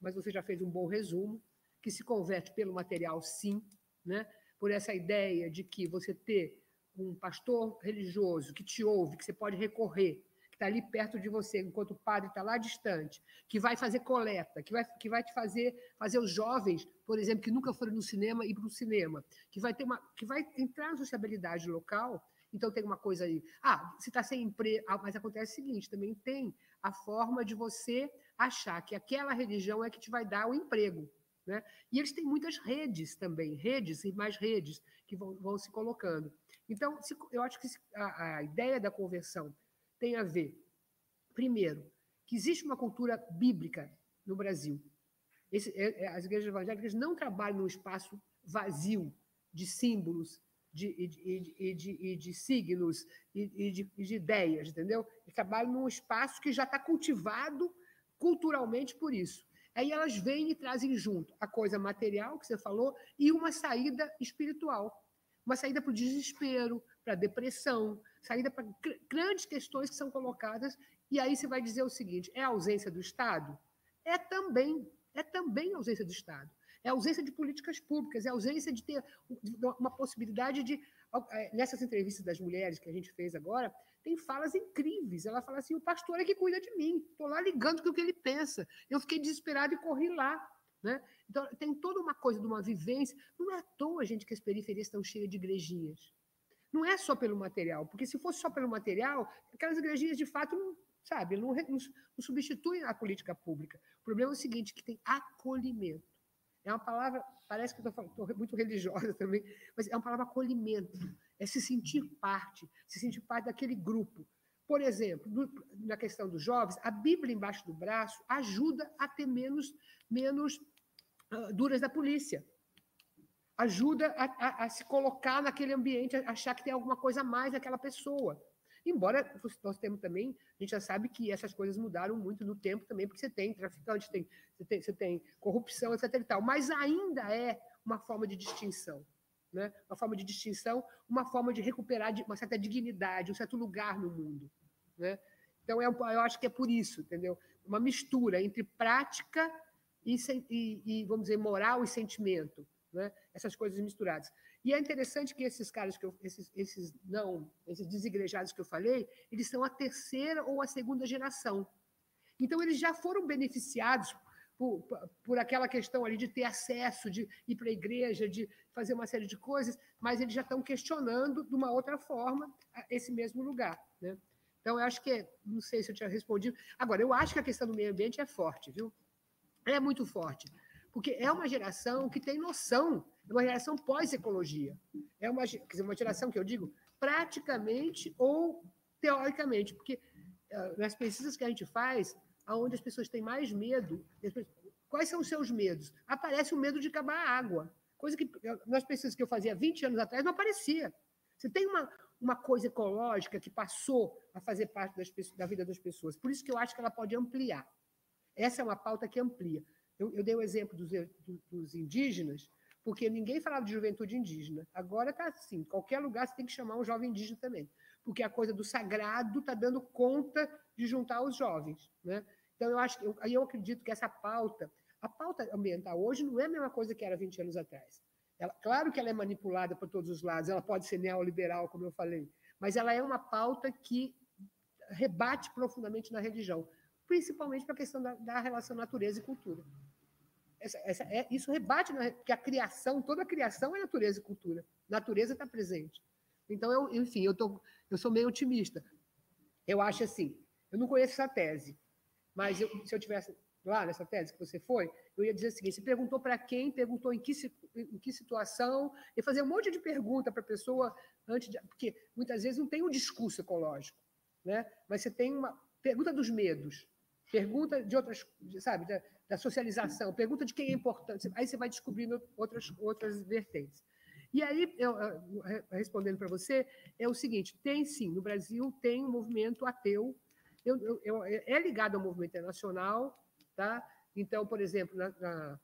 mas você já fez um bom resumo, que se converte pelo material, sim, né? por essa ideia de que você ter um pastor religioso que te ouve, que você pode recorrer, que está ali perto de você, enquanto o padre está lá distante, que vai fazer coleta, que vai, que vai te fazer fazer os jovens, por exemplo, que nunca foram no cinema, ir para o cinema, que vai ter uma, que vai entrar na sociabilidade local então tem uma coisa aí. Ah, se está sem emprego. Ah, mas acontece o seguinte: também tem a forma de você achar que aquela religião é que te vai dar o emprego. Né? E eles têm muitas redes também, redes e mais redes que vão, vão se colocando. Então, se, eu acho que a, a ideia da conversão tem a ver, primeiro, que existe uma cultura bíblica no Brasil. Esse, é, é, as igrejas evangélicas não trabalham num espaço vazio de símbolos, de, de, de, de signos e de, de, ideias, entendeu? Eles trabalham num espaço que já está cultivado culturalmente por isso. Aí elas vêm e trazem junto a coisa material que você falou e uma saída espiritual. Uma saída para o desespero, para a depressão, saída para grandes questões que são colocadas. E aí você vai dizer o seguinte: é a ausência do Estado? É também, é também a ausência do Estado é a ausência de políticas públicas, é a ausência de ter uma possibilidade de. É, nessas entrevistas das mulheres que a gente fez agora, tem falas incríveis. Ela fala assim: o pastor é que cuida de mim, estou lá ligando com o que ele pensa. Eu fiquei desesperado e corri lá. Né? Então, tem toda uma coisa de uma vivência. Não é à toa, gente, que as periferias estão cheias de igrejinhas. Não é só pelo material, porque se fosse só pelo material, aquelas igrejinhas de fato não, sabe, não, não, não substituem a política pública. O problema é o seguinte, que tem acolhimento. É uma palavra, parece que estou muito religiosa *laughs* também, mas é uma palavra acolhimento, é se sentir parte, se sentir parte daquele grupo. Por exemplo, na questão dos jovens, a Bíblia embaixo do braço ajuda a ter menos, menos uh, duras da polícia. Ajuda a, a, a, se colocar naquele ambiente, achar que tem alguma coisa a mais naquela pessoa. Embora nós temos também, a gente já sabe que essas coisas mudaram muito no tempo também, porque você tem traficante, tem, você, tem, você tem corrupção, etc. E tal, mas ainda é uma forma de distinção. Né? Uma forma de distinção, uma forma de recuperar uma certa dignidade, um certo lugar no mundo. Né? Então, é, eu acho que é por isso, entendeu? Uma mistura entre prática e, e, e vamos dizer, moral e sentimento. Né? Essas coisas misturadas. E é interessante que esses caras, que eu, esses, esses não, esses desigrejados que eu falei, eles são a terceira ou a segunda geração. Então, eles já foram beneficiados por, por aquela questão ali de ter acesso, de ir para a igreja, de fazer uma série de coisas, mas eles já estão questionando de uma outra forma esse mesmo lugar. Né? Então, eu acho que, não sei se eu tinha respondido. Agora, eu acho que a questão do meio ambiente é forte, viu? É muito forte porque é uma geração que tem noção, é uma geração pós-ecologia. É uma, quer dizer, uma geração que eu digo praticamente ou teoricamente, porque uh, nas pesquisas que a gente faz, aonde as pessoas têm mais medo, quais são os seus medos? Aparece o medo de acabar a água, coisa que nas pesquisas que eu fazia 20 anos atrás não aparecia. Você tem uma, uma coisa ecológica que passou a fazer parte das, da vida das pessoas. Por isso que eu acho que ela pode ampliar. Essa é uma pauta que amplia. Eu, eu dei o exemplo dos, dos indígenas, porque ninguém falava de juventude indígena. Agora está assim, qualquer lugar você tem que chamar um jovem indígena também, porque a coisa do sagrado está dando conta de juntar os jovens. Né? Então, eu acho eu, eu acredito que essa pauta, a pauta ambiental hoje não é a mesma coisa que era 20 anos atrás. Ela, claro que ela é manipulada por todos os lados, ela pode ser neoliberal, como eu falei, mas ela é uma pauta que rebate profundamente na religião, principalmente para a questão da, da, relação natureza e cultura. Essa, essa, é, isso rebate, na, porque a criação, toda a criação é natureza e cultura. Natureza está presente. Então, eu, enfim, eu, tô, eu sou meio otimista. Eu acho assim, eu não conheço essa tese, mas eu, se eu tivesse lá nessa tese que você foi, eu ia dizer o seguinte: você perguntou para quem, perguntou em que, em que situação, e fazer um monte de pergunta para a pessoa antes de. Porque muitas vezes não tem um discurso ecológico, né? mas você tem uma pergunta dos medos, pergunta de outras, sabe, da, socialização, pergunta de quem é importante, aí você vai descobrindo outras, outras vertentes. E aí, eu, respondendo para você, é o seguinte: tem sim, no Brasil tem um movimento ateu, eu, eu, é ligado ao movimento internacional, Tá? Então, por exemplo, na, na,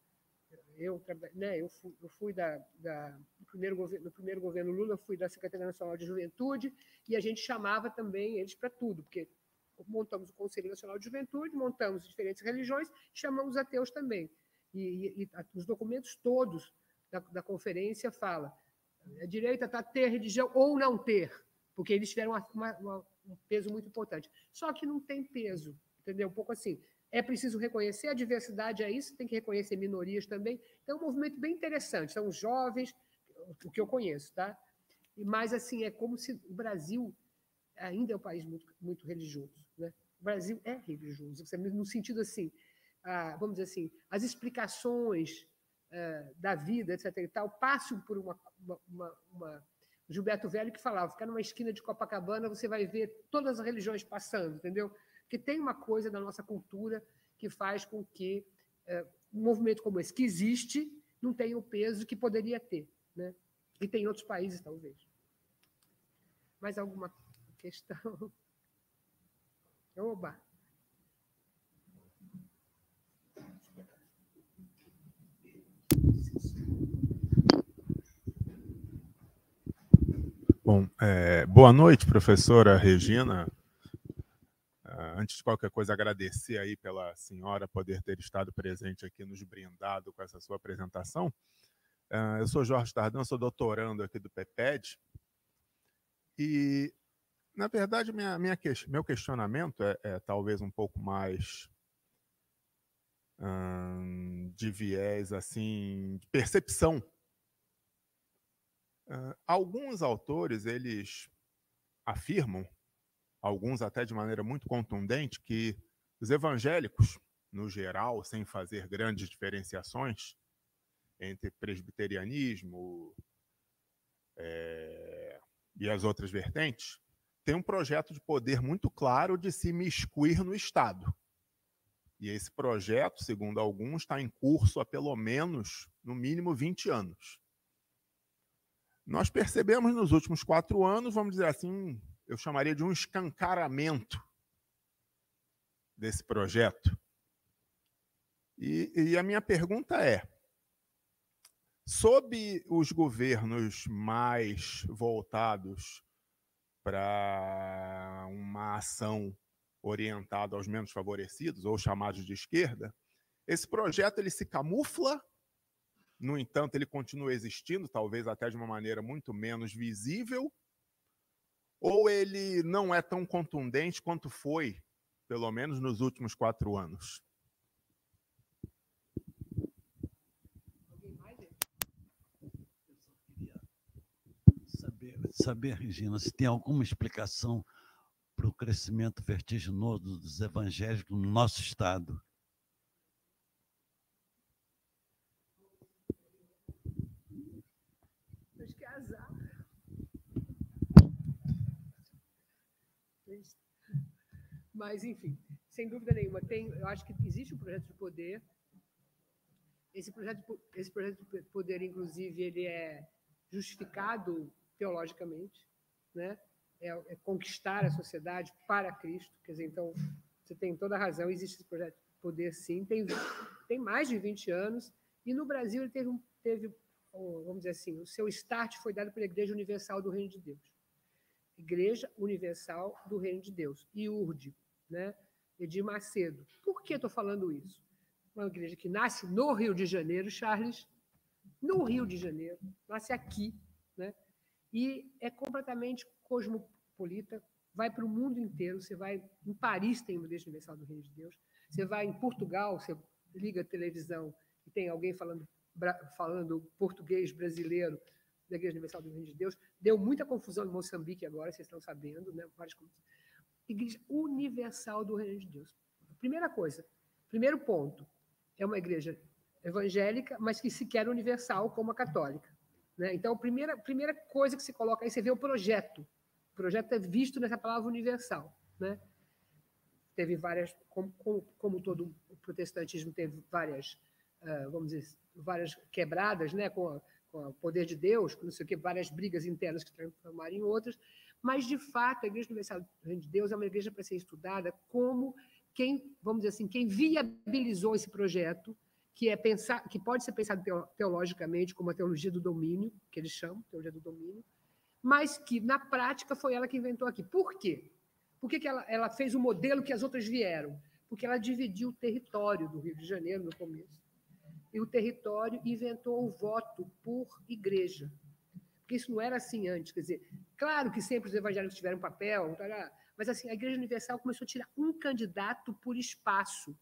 eu, né, eu fui, eu fui da, da, no, primeiro governo, no primeiro governo Lula, fui da Secretaria Nacional de Juventude e a gente chamava também eles para tudo, porque montamos o Conselho Nacional de Juventude, montamos diferentes religiões, chamamos ateus também. E, e, os documentos todos da, da conferência fala a direita está ter religião ou não ter, porque eles tiveram uma, uma, um peso muito importante. Só que não tem peso, entendeu? Um pouco assim. É preciso reconhecer a diversidade, é isso, tem que reconhecer minorias também. Então, é um movimento bem interessante. São jovens, o que eu conheço, tá? Mas, assim, é como se o Brasil ainda é um país muito, muito religioso. Brasil é religioso, no sentido assim, vamos dizer assim, as explicações ah, da vida, etc. e tal, passam por uma, uma, uma, uma Gilberto Velho que falava, ficar numa esquina de Copacabana, você vai ver todas as religiões passando, entendeu? Porque tem uma coisa da nossa cultura que faz com que é, um movimento como esse, que existe, não tenha o peso que poderia ter. Né? E tem outros países, talvez. Mais alguma questão? *laughs* Oba! Bom, é, boa noite, professora Regina. Ah, antes de qualquer coisa, agradecer aí pela senhora poder ter estado presente aqui, nos brindado com essa sua apresentação. Ah, eu sou Jorge Tardão, sou doutorando aqui do PEPED. E, na verdade, minha, minha, meu questionamento é, é talvez um pouco mais hum, de viés, assim, de percepção. Uh, alguns autores, eles afirmam alguns até de maneira muito contundente, que os evangélicos, no geral, sem fazer grandes diferenciações entre presbiterianismo é, e as outras vertentes, têm um projeto de poder muito claro de se miscuir no Estado. E esse projeto, segundo alguns, está em curso há pelo menos, no mínimo, 20 anos. Nós percebemos nos últimos quatro anos, vamos dizer assim, eu chamaria de um escancaramento desse projeto. E, e a minha pergunta é: sob os governos mais voltados para uma ação orientada aos menos favorecidos, ou chamados de esquerda, esse projeto ele se camufla, no entanto, ele continua existindo, talvez até de uma maneira muito menos visível, ou ele não é tão contundente quanto foi, pelo menos nos últimos quatro anos? Saber, saber, Regina, se tem alguma explicação para o crescimento vertiginoso dos evangélicos no nosso Estado. Mas, enfim, sem dúvida nenhuma, tem, eu acho que existe um projeto de poder. Esse projeto, esse projeto de poder, inclusive, ele é justificado teologicamente, né? é, é conquistar a sociedade para Cristo. Quer dizer, então, você tem toda a razão, existe esse projeto de poder, sim, tem, tem mais de 20 anos, e no Brasil ele teve, teve, vamos dizer assim, o seu start foi dado pela Igreja Universal do Reino de Deus. Igreja Universal do Reino de Deus, IURD, né? Edir Macedo. Por que estou falando isso? Uma igreja que nasce no Rio de Janeiro, Charles, no Rio de Janeiro, nasce aqui, né? E é completamente cosmopolita, vai para o mundo inteiro. Você vai em Paris, tem uma igreja universal do Reino de Deus. Você vai em Portugal, você liga a televisão e tem alguém falando, falando português brasileiro da Igreja Universal do Reino de Deus. Deu muita confusão em Moçambique agora, vocês estão sabendo, né? Várias Igreja Universal do Reino de Deus. Primeira coisa, primeiro ponto, é uma igreja evangélica, mas que se quer universal como a católica. Né? Então, a primeira, primeira coisa que se coloca aí, você vê o projeto. O projeto é visto nessa palavra universal. Né? Teve várias, como, como, como todo o protestantismo teve várias, uh, vamos dizer, várias quebradas né? com, com o poder de Deus, com não sei o que, várias brigas internas que transformaram em outras, mas, de fato, a Igreja Universal de Deus é uma igreja para ser estudada como quem, vamos dizer assim, quem viabilizou esse projeto, que é pensar, que pode ser pensado teologicamente como a teologia do domínio, que eles chamam, teologia do domínio, mas que na prática foi ela que inventou aqui. Por quê? Por que, que ela, ela fez o modelo que as outras vieram? Porque ela dividiu o território do Rio de Janeiro no começo. E o território inventou o voto por igreja. Porque isso não era assim antes. Quer dizer, claro que sempre os evangélicos tiveram papel, mas assim, a Igreja Universal começou a tirar um candidato por espaço.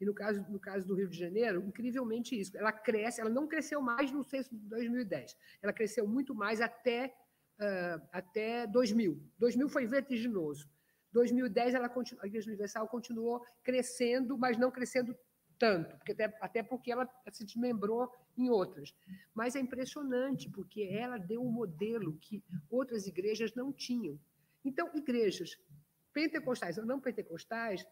E no caso, no caso do Rio de Janeiro, incrivelmente isso. Ela cresce, ela não cresceu mais no censo de 2010. Ela cresceu muito mais até, uh, até 2000. 2000 foi vertiginoso. 2010 ela continu, a Igreja Universal continuou crescendo, mas não crescendo tanto, porque até, até porque ela se desmembrou em outras. Mas é impressionante, porque ela deu um modelo que outras igrejas não tinham. Então, igrejas pentecostais ou não pentecostais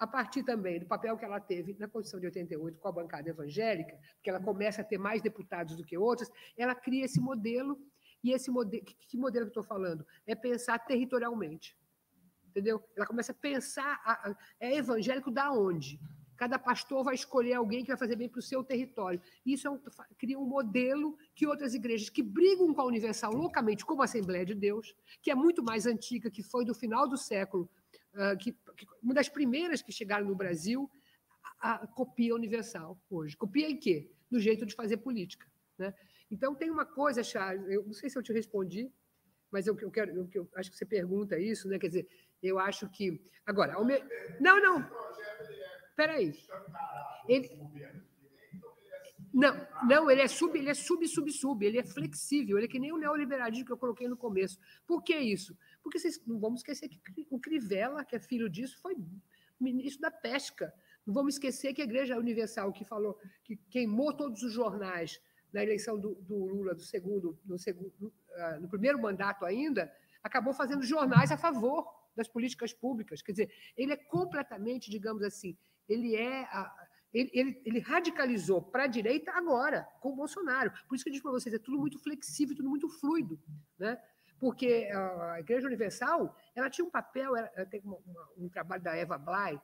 a partir também do papel que ela teve na Constituição de 88 com a bancada evangélica, que ela começa a ter mais deputados do que outras, ela cria esse modelo, e esse modelo, que modelo que eu estou falando? É pensar territorialmente. Entendeu? Ela começa a pensar, a, a, é evangélico da onde? Cada pastor vai escolher alguém que vai fazer bem para o seu território. Isso é um, cria um modelo que outras igrejas que brigam com a Universal loucamente, como a Assembleia de Deus, que é muito mais antiga, que foi do final do século que, que, uma das primeiras que chegaram no Brasil, a, a, copia universal hoje. Copia em quê? No jeito de fazer política. Né? Então, tem uma coisa, Charles, eu não sei se eu te respondi, mas eu, eu quero, eu, eu acho que você pergunta isso, né? Quer dizer, eu acho que. Agora, me... não, não. Aí. Ele... Não, não, ele é sub, ele é sub, sub, sub, ele é flexível, ele é que nem o neoliberalismo que eu coloquei no começo. Por que isso? Porque vocês não vamos esquecer que o Crivella, que é filho disso, foi ministro da pesca. Não vamos esquecer que a Igreja Universal, que falou que queimou todos os jornais na eleição do, do Lula do segundo, no, segundo, uh, no primeiro mandato ainda, acabou fazendo jornais a favor das políticas públicas. Quer dizer, ele é completamente, digamos assim, ele é a, ele, ele, ele, radicalizou para a direita agora, com o Bolsonaro. Por isso que eu digo para vocês, é tudo muito flexível, tudo muito fluido. Né? Porque a Igreja Universal ela tinha um papel, ela, tem uma, uma, um trabalho da Eva Blay,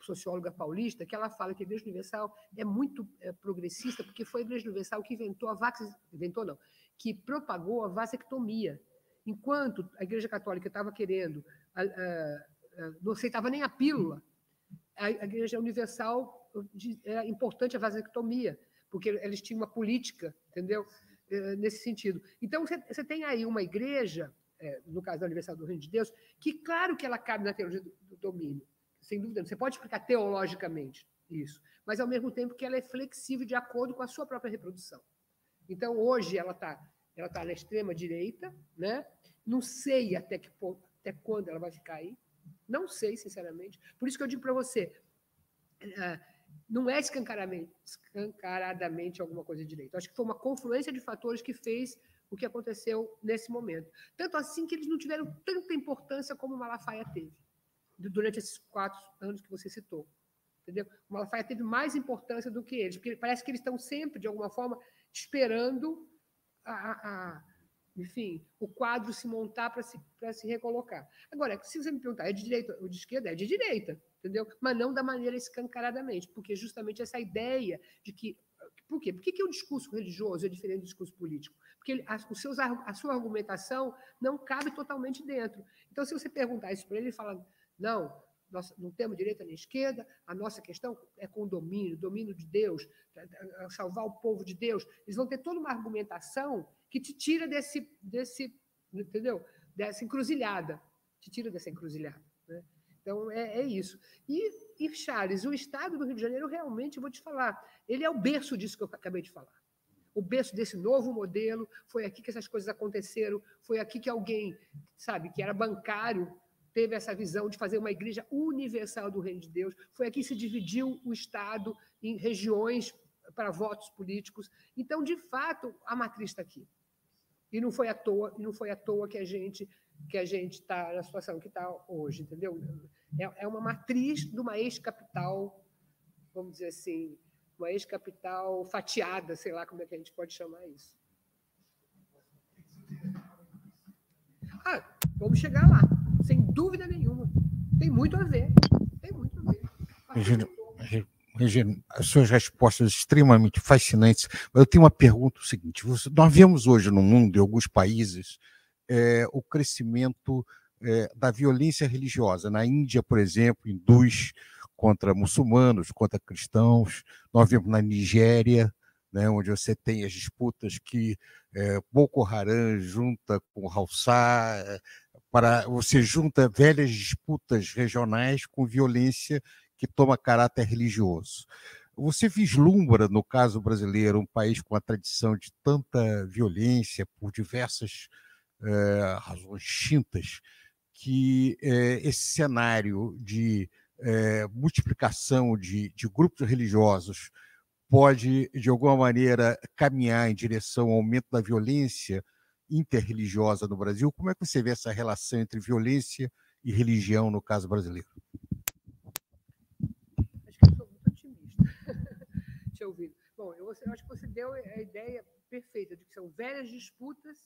socióloga paulista, que ela fala que a Igreja Universal é muito é, progressista, porque foi a Igreja Universal que inventou a vax, inventou não, que propagou a vasectomia. Enquanto a Igreja Católica estava querendo, a, a, a, não aceitava nem a pílula, a, Igreja Universal era importante a vasectomia, porque eles tinham uma política, entendeu? Eh, nesse sentido. Então, você tem aí uma igreja, eh, no caso da Universidade do Reino de Deus, que, claro que ela cabe na teologia do domínio, sem dúvida. Você pode explicar teologicamente isso, mas, ao mesmo tempo, que ela é flexível de acordo com a sua própria reprodução. Então, hoje, ela está ela tá na extrema-direita, né? não sei até, que, até quando ela vai ficar aí, não sei, sinceramente. Por isso que eu digo para você, eh, não é escancaradamente alguma coisa de direito. Acho que foi uma confluência de fatores que fez o que aconteceu nesse momento. Tanto assim que eles não tiveram tanta importância como o Malafaia teve, durante esses quatro anos que você citou. Entendeu? O Malafaia teve mais importância do que eles, porque parece que eles estão sempre, de alguma forma, esperando a, a, enfim, o quadro se montar para se, se recolocar. Agora, se você me perguntar, é de direita ou de esquerda? É de direita, entendeu? Mas não da maneira escancaradamente, porque justamente essa ideia de que. Por quê? Por que, que o discurso religioso é diferente do discurso político? Porque ele, a, os seus, a sua argumentação não cabe totalmente dentro. Então, se você perguntar isso para ele, ele fala: não, nós não temos direita nem esquerda, a nossa questão é com o domínio, domínio de Deus, salvar o povo de Deus. Eles vão ter toda uma argumentação que te tira desse, desse entendeu? Dessa encruzilhada, te tira dessa encruzilhada. Né? Então, é, é isso. E, e, Charles, o Estado do Rio de Janeiro, realmente, vou te falar, ele é o berço disso que eu acabei de falar. O berço desse novo modelo, foi aqui que essas coisas aconteceram, foi aqui que alguém, sabe, que era bancário, teve essa visão de fazer uma igreja universal do reino de Deus. Foi aqui que se dividiu o Estado em regiões para votos políticos. Então, de fato, a matriz está aqui. E não foi à toa, e não foi à toa que a gente que a gente está na situação que está hoje, entendeu? É, é uma matriz de uma ex-capital, vamos dizer assim, uma ex-capital fatiada, sei lá como é que a gente pode chamar isso. Ah, vamos chegar lá sem dúvida nenhuma. Tem muito a ver. Tem muito a ver. Regina, Regina, as suas respostas extremamente fascinantes. Eu tenho uma pergunta o seguinte: nós vemos hoje no mundo, em alguns países, é, o crescimento é, da violência religiosa. Na Índia, por exemplo, hindus contra muçulmanos, contra cristãos. Nós vemos na Nigéria, né, onde você tem as disputas que é, Boko Haram junta com Hausa, para você junta velhas disputas regionais com violência que toma caráter religioso. Você vislumbra, no caso brasileiro, um país com a tradição de tanta violência por diversas é, razões distintas, que é, esse cenário de é, multiplicação de, de grupos religiosos pode, de alguma maneira, caminhar em direção ao aumento da violência interreligiosa no Brasil. Como é que você vê essa relação entre violência e religião no caso brasileiro? Acho que eu sou muito otimista. *laughs* Eu ouvir. Bom, eu acho que você deu a ideia perfeita de que são velhas disputas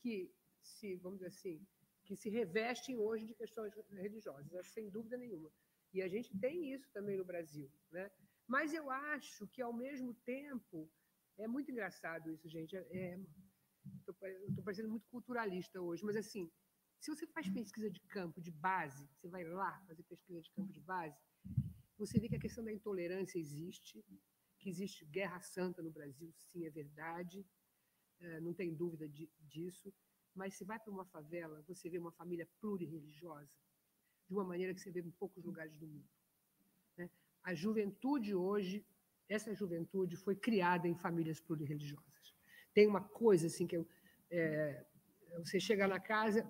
que se, vamos dizer assim, que se revestem hoje de questões religiosas, sem dúvida nenhuma. E a gente tem isso também no Brasil, né? Mas eu acho que ao mesmo tempo é muito engraçado isso, gente. É, é Estou parecendo muito culturalista hoje, mas assim, se você faz pesquisa de campo, de base, você vai lá fazer pesquisa de campo de base, você vê que a questão da intolerância existe, que existe guerra santa no Brasil, sim, é verdade, é, não tem dúvida disso, mas se vai para uma favela, você vê uma família plurirreligiosa, de uma maneira que você vê em poucos lugares do mundo. Né? A juventude hoje, essa juventude foi criada em famílias plurirreligiosas tem uma coisa assim que eu, é, você chega na casa,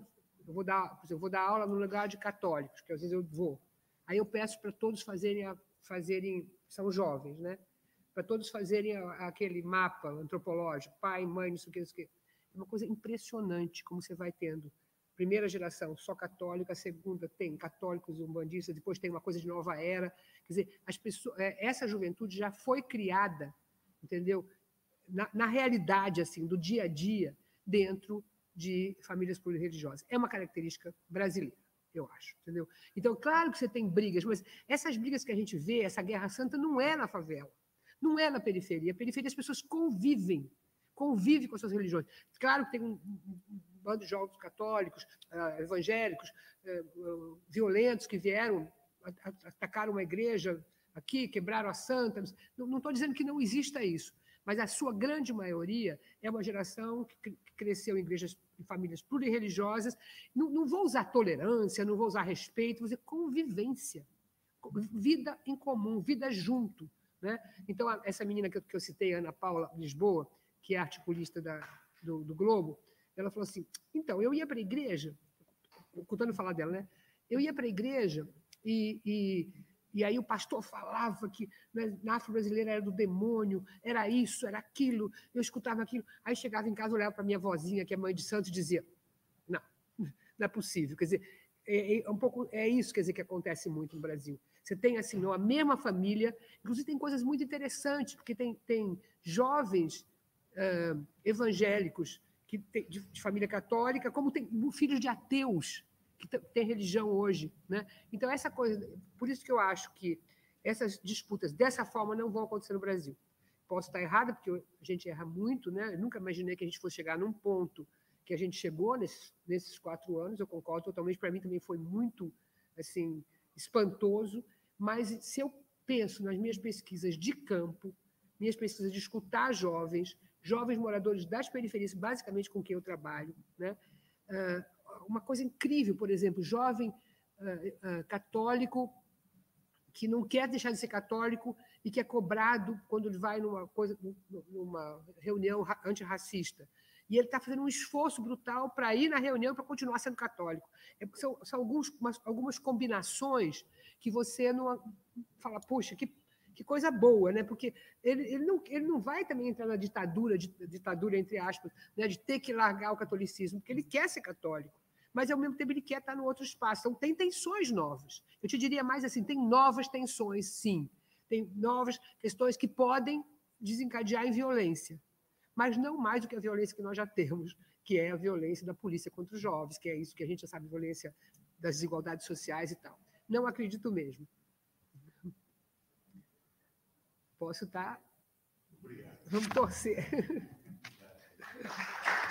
eu vou dar, eu vou dar aula no lugar de católicos, que às vezes eu vou. Aí eu peço para todos fazerem, a, fazerem, são jovens, né? Para todos fazerem a, aquele mapa antropológico, pai, mãe, não sei o que, não sei o que. É uma coisa impressionante como você vai tendo. Primeira geração só católica, segunda tem católicos umbandistas, depois tem uma coisa de nova era. Quer dizer, as pessoas, é, essa juventude já foi criada, entendeu? na, na realidade assim do dia a dia dentro de famílias polirreligiosas. É uma característica brasileira, eu acho, entendeu? Então, claro que você tem brigas, mas essas brigas que a gente vê, essa guerra santa, não é na favela, não é na periferia. A periferia as pessoas convivem, convivem com as suas religiões. Claro que tem um, bando de jovens católicos, uh, evangélicos, uh, violentos que vieram, atacaram uma igreja aqui, quebraram a santa. Não estou dizendo que não exista isso, mas a sua grande maioria é uma geração que cresceu em igrejas e famílias plurirreligiosas. Não, não vou usar tolerância, não vou usar respeito, vou dizer convivência, vida em comum, vida junto. Né? Então, essa menina que eu, que eu citei, Ana Paula Lisboa, que é articulista da, do, do Globo, ela falou assim: então, eu ia para a igreja, contando falar dela, né? Eu ia para a igreja e, e e aí o pastor falava que né, na afro-brasileira era do demônio, era isso, era aquilo. Eu escutava aquilo. Aí chegava em casa, olhava para minha vozinha, que é mãe de santos, e dizia: não, *laughs* não é possível. Quer dizer, é, é, um pouco, é isso quer dizer, que acontece muito no Brasil. Você tem assim, a mesma família, inclusive tem coisas muito interessantes, porque tem, tem jovens uh, evangélicos que tem, de, de, família católica, como tem filhos de ateus que têm religião hoje. Né? Então, essa coisa. Por isso que eu acho que essas disputas dessa forma não vão acontecer no Brasil. Posso estar errada, porque a gente erra muito, né? Eu nunca imaginei que a gente fosse chegar num ponto que a gente chegou nesses, nesses quatro anos, eu concordo totalmente, para mim também foi muito assim espantoso, mas se eu penso nas minhas pesquisas de campo, minhas pesquisas de escutar jovens, jovens moradores das periferias, basicamente com quem eu trabalho, né? Ah, uma coisa incrível, por exemplo, jovem ah, ah, católico que não quer deixar de ser católico e que é cobrado quando ele vai numa coisa numa reunião antirracista e ele está fazendo um esforço brutal para ir na reunião para continuar sendo católico. É, são, são alguns, umas, algumas combinações que você não fala, poxa, que, que coisa boa, né? Porque ele, ele, não, ele não vai também entrar na ditadura, ditadura entre aspas, né? de ter que largar o catolicismo, porque ele quer ser católico. Mas, ao mesmo tempo, ele quer estar no outro espaço. Então, tem tensões novas. Eu te diria mais assim: tem novas tensões, sim. Tem novas questões que podem desencadear em violência mas não mais do que a violência que nós já temos, que é a violência da polícia contra os jovens, que é isso que a gente já sabe, violência das desigualdades sociais e tal. Não acredito mesmo. Posso estar? Obrigado. Vamos torcer. Obrigado. *laughs*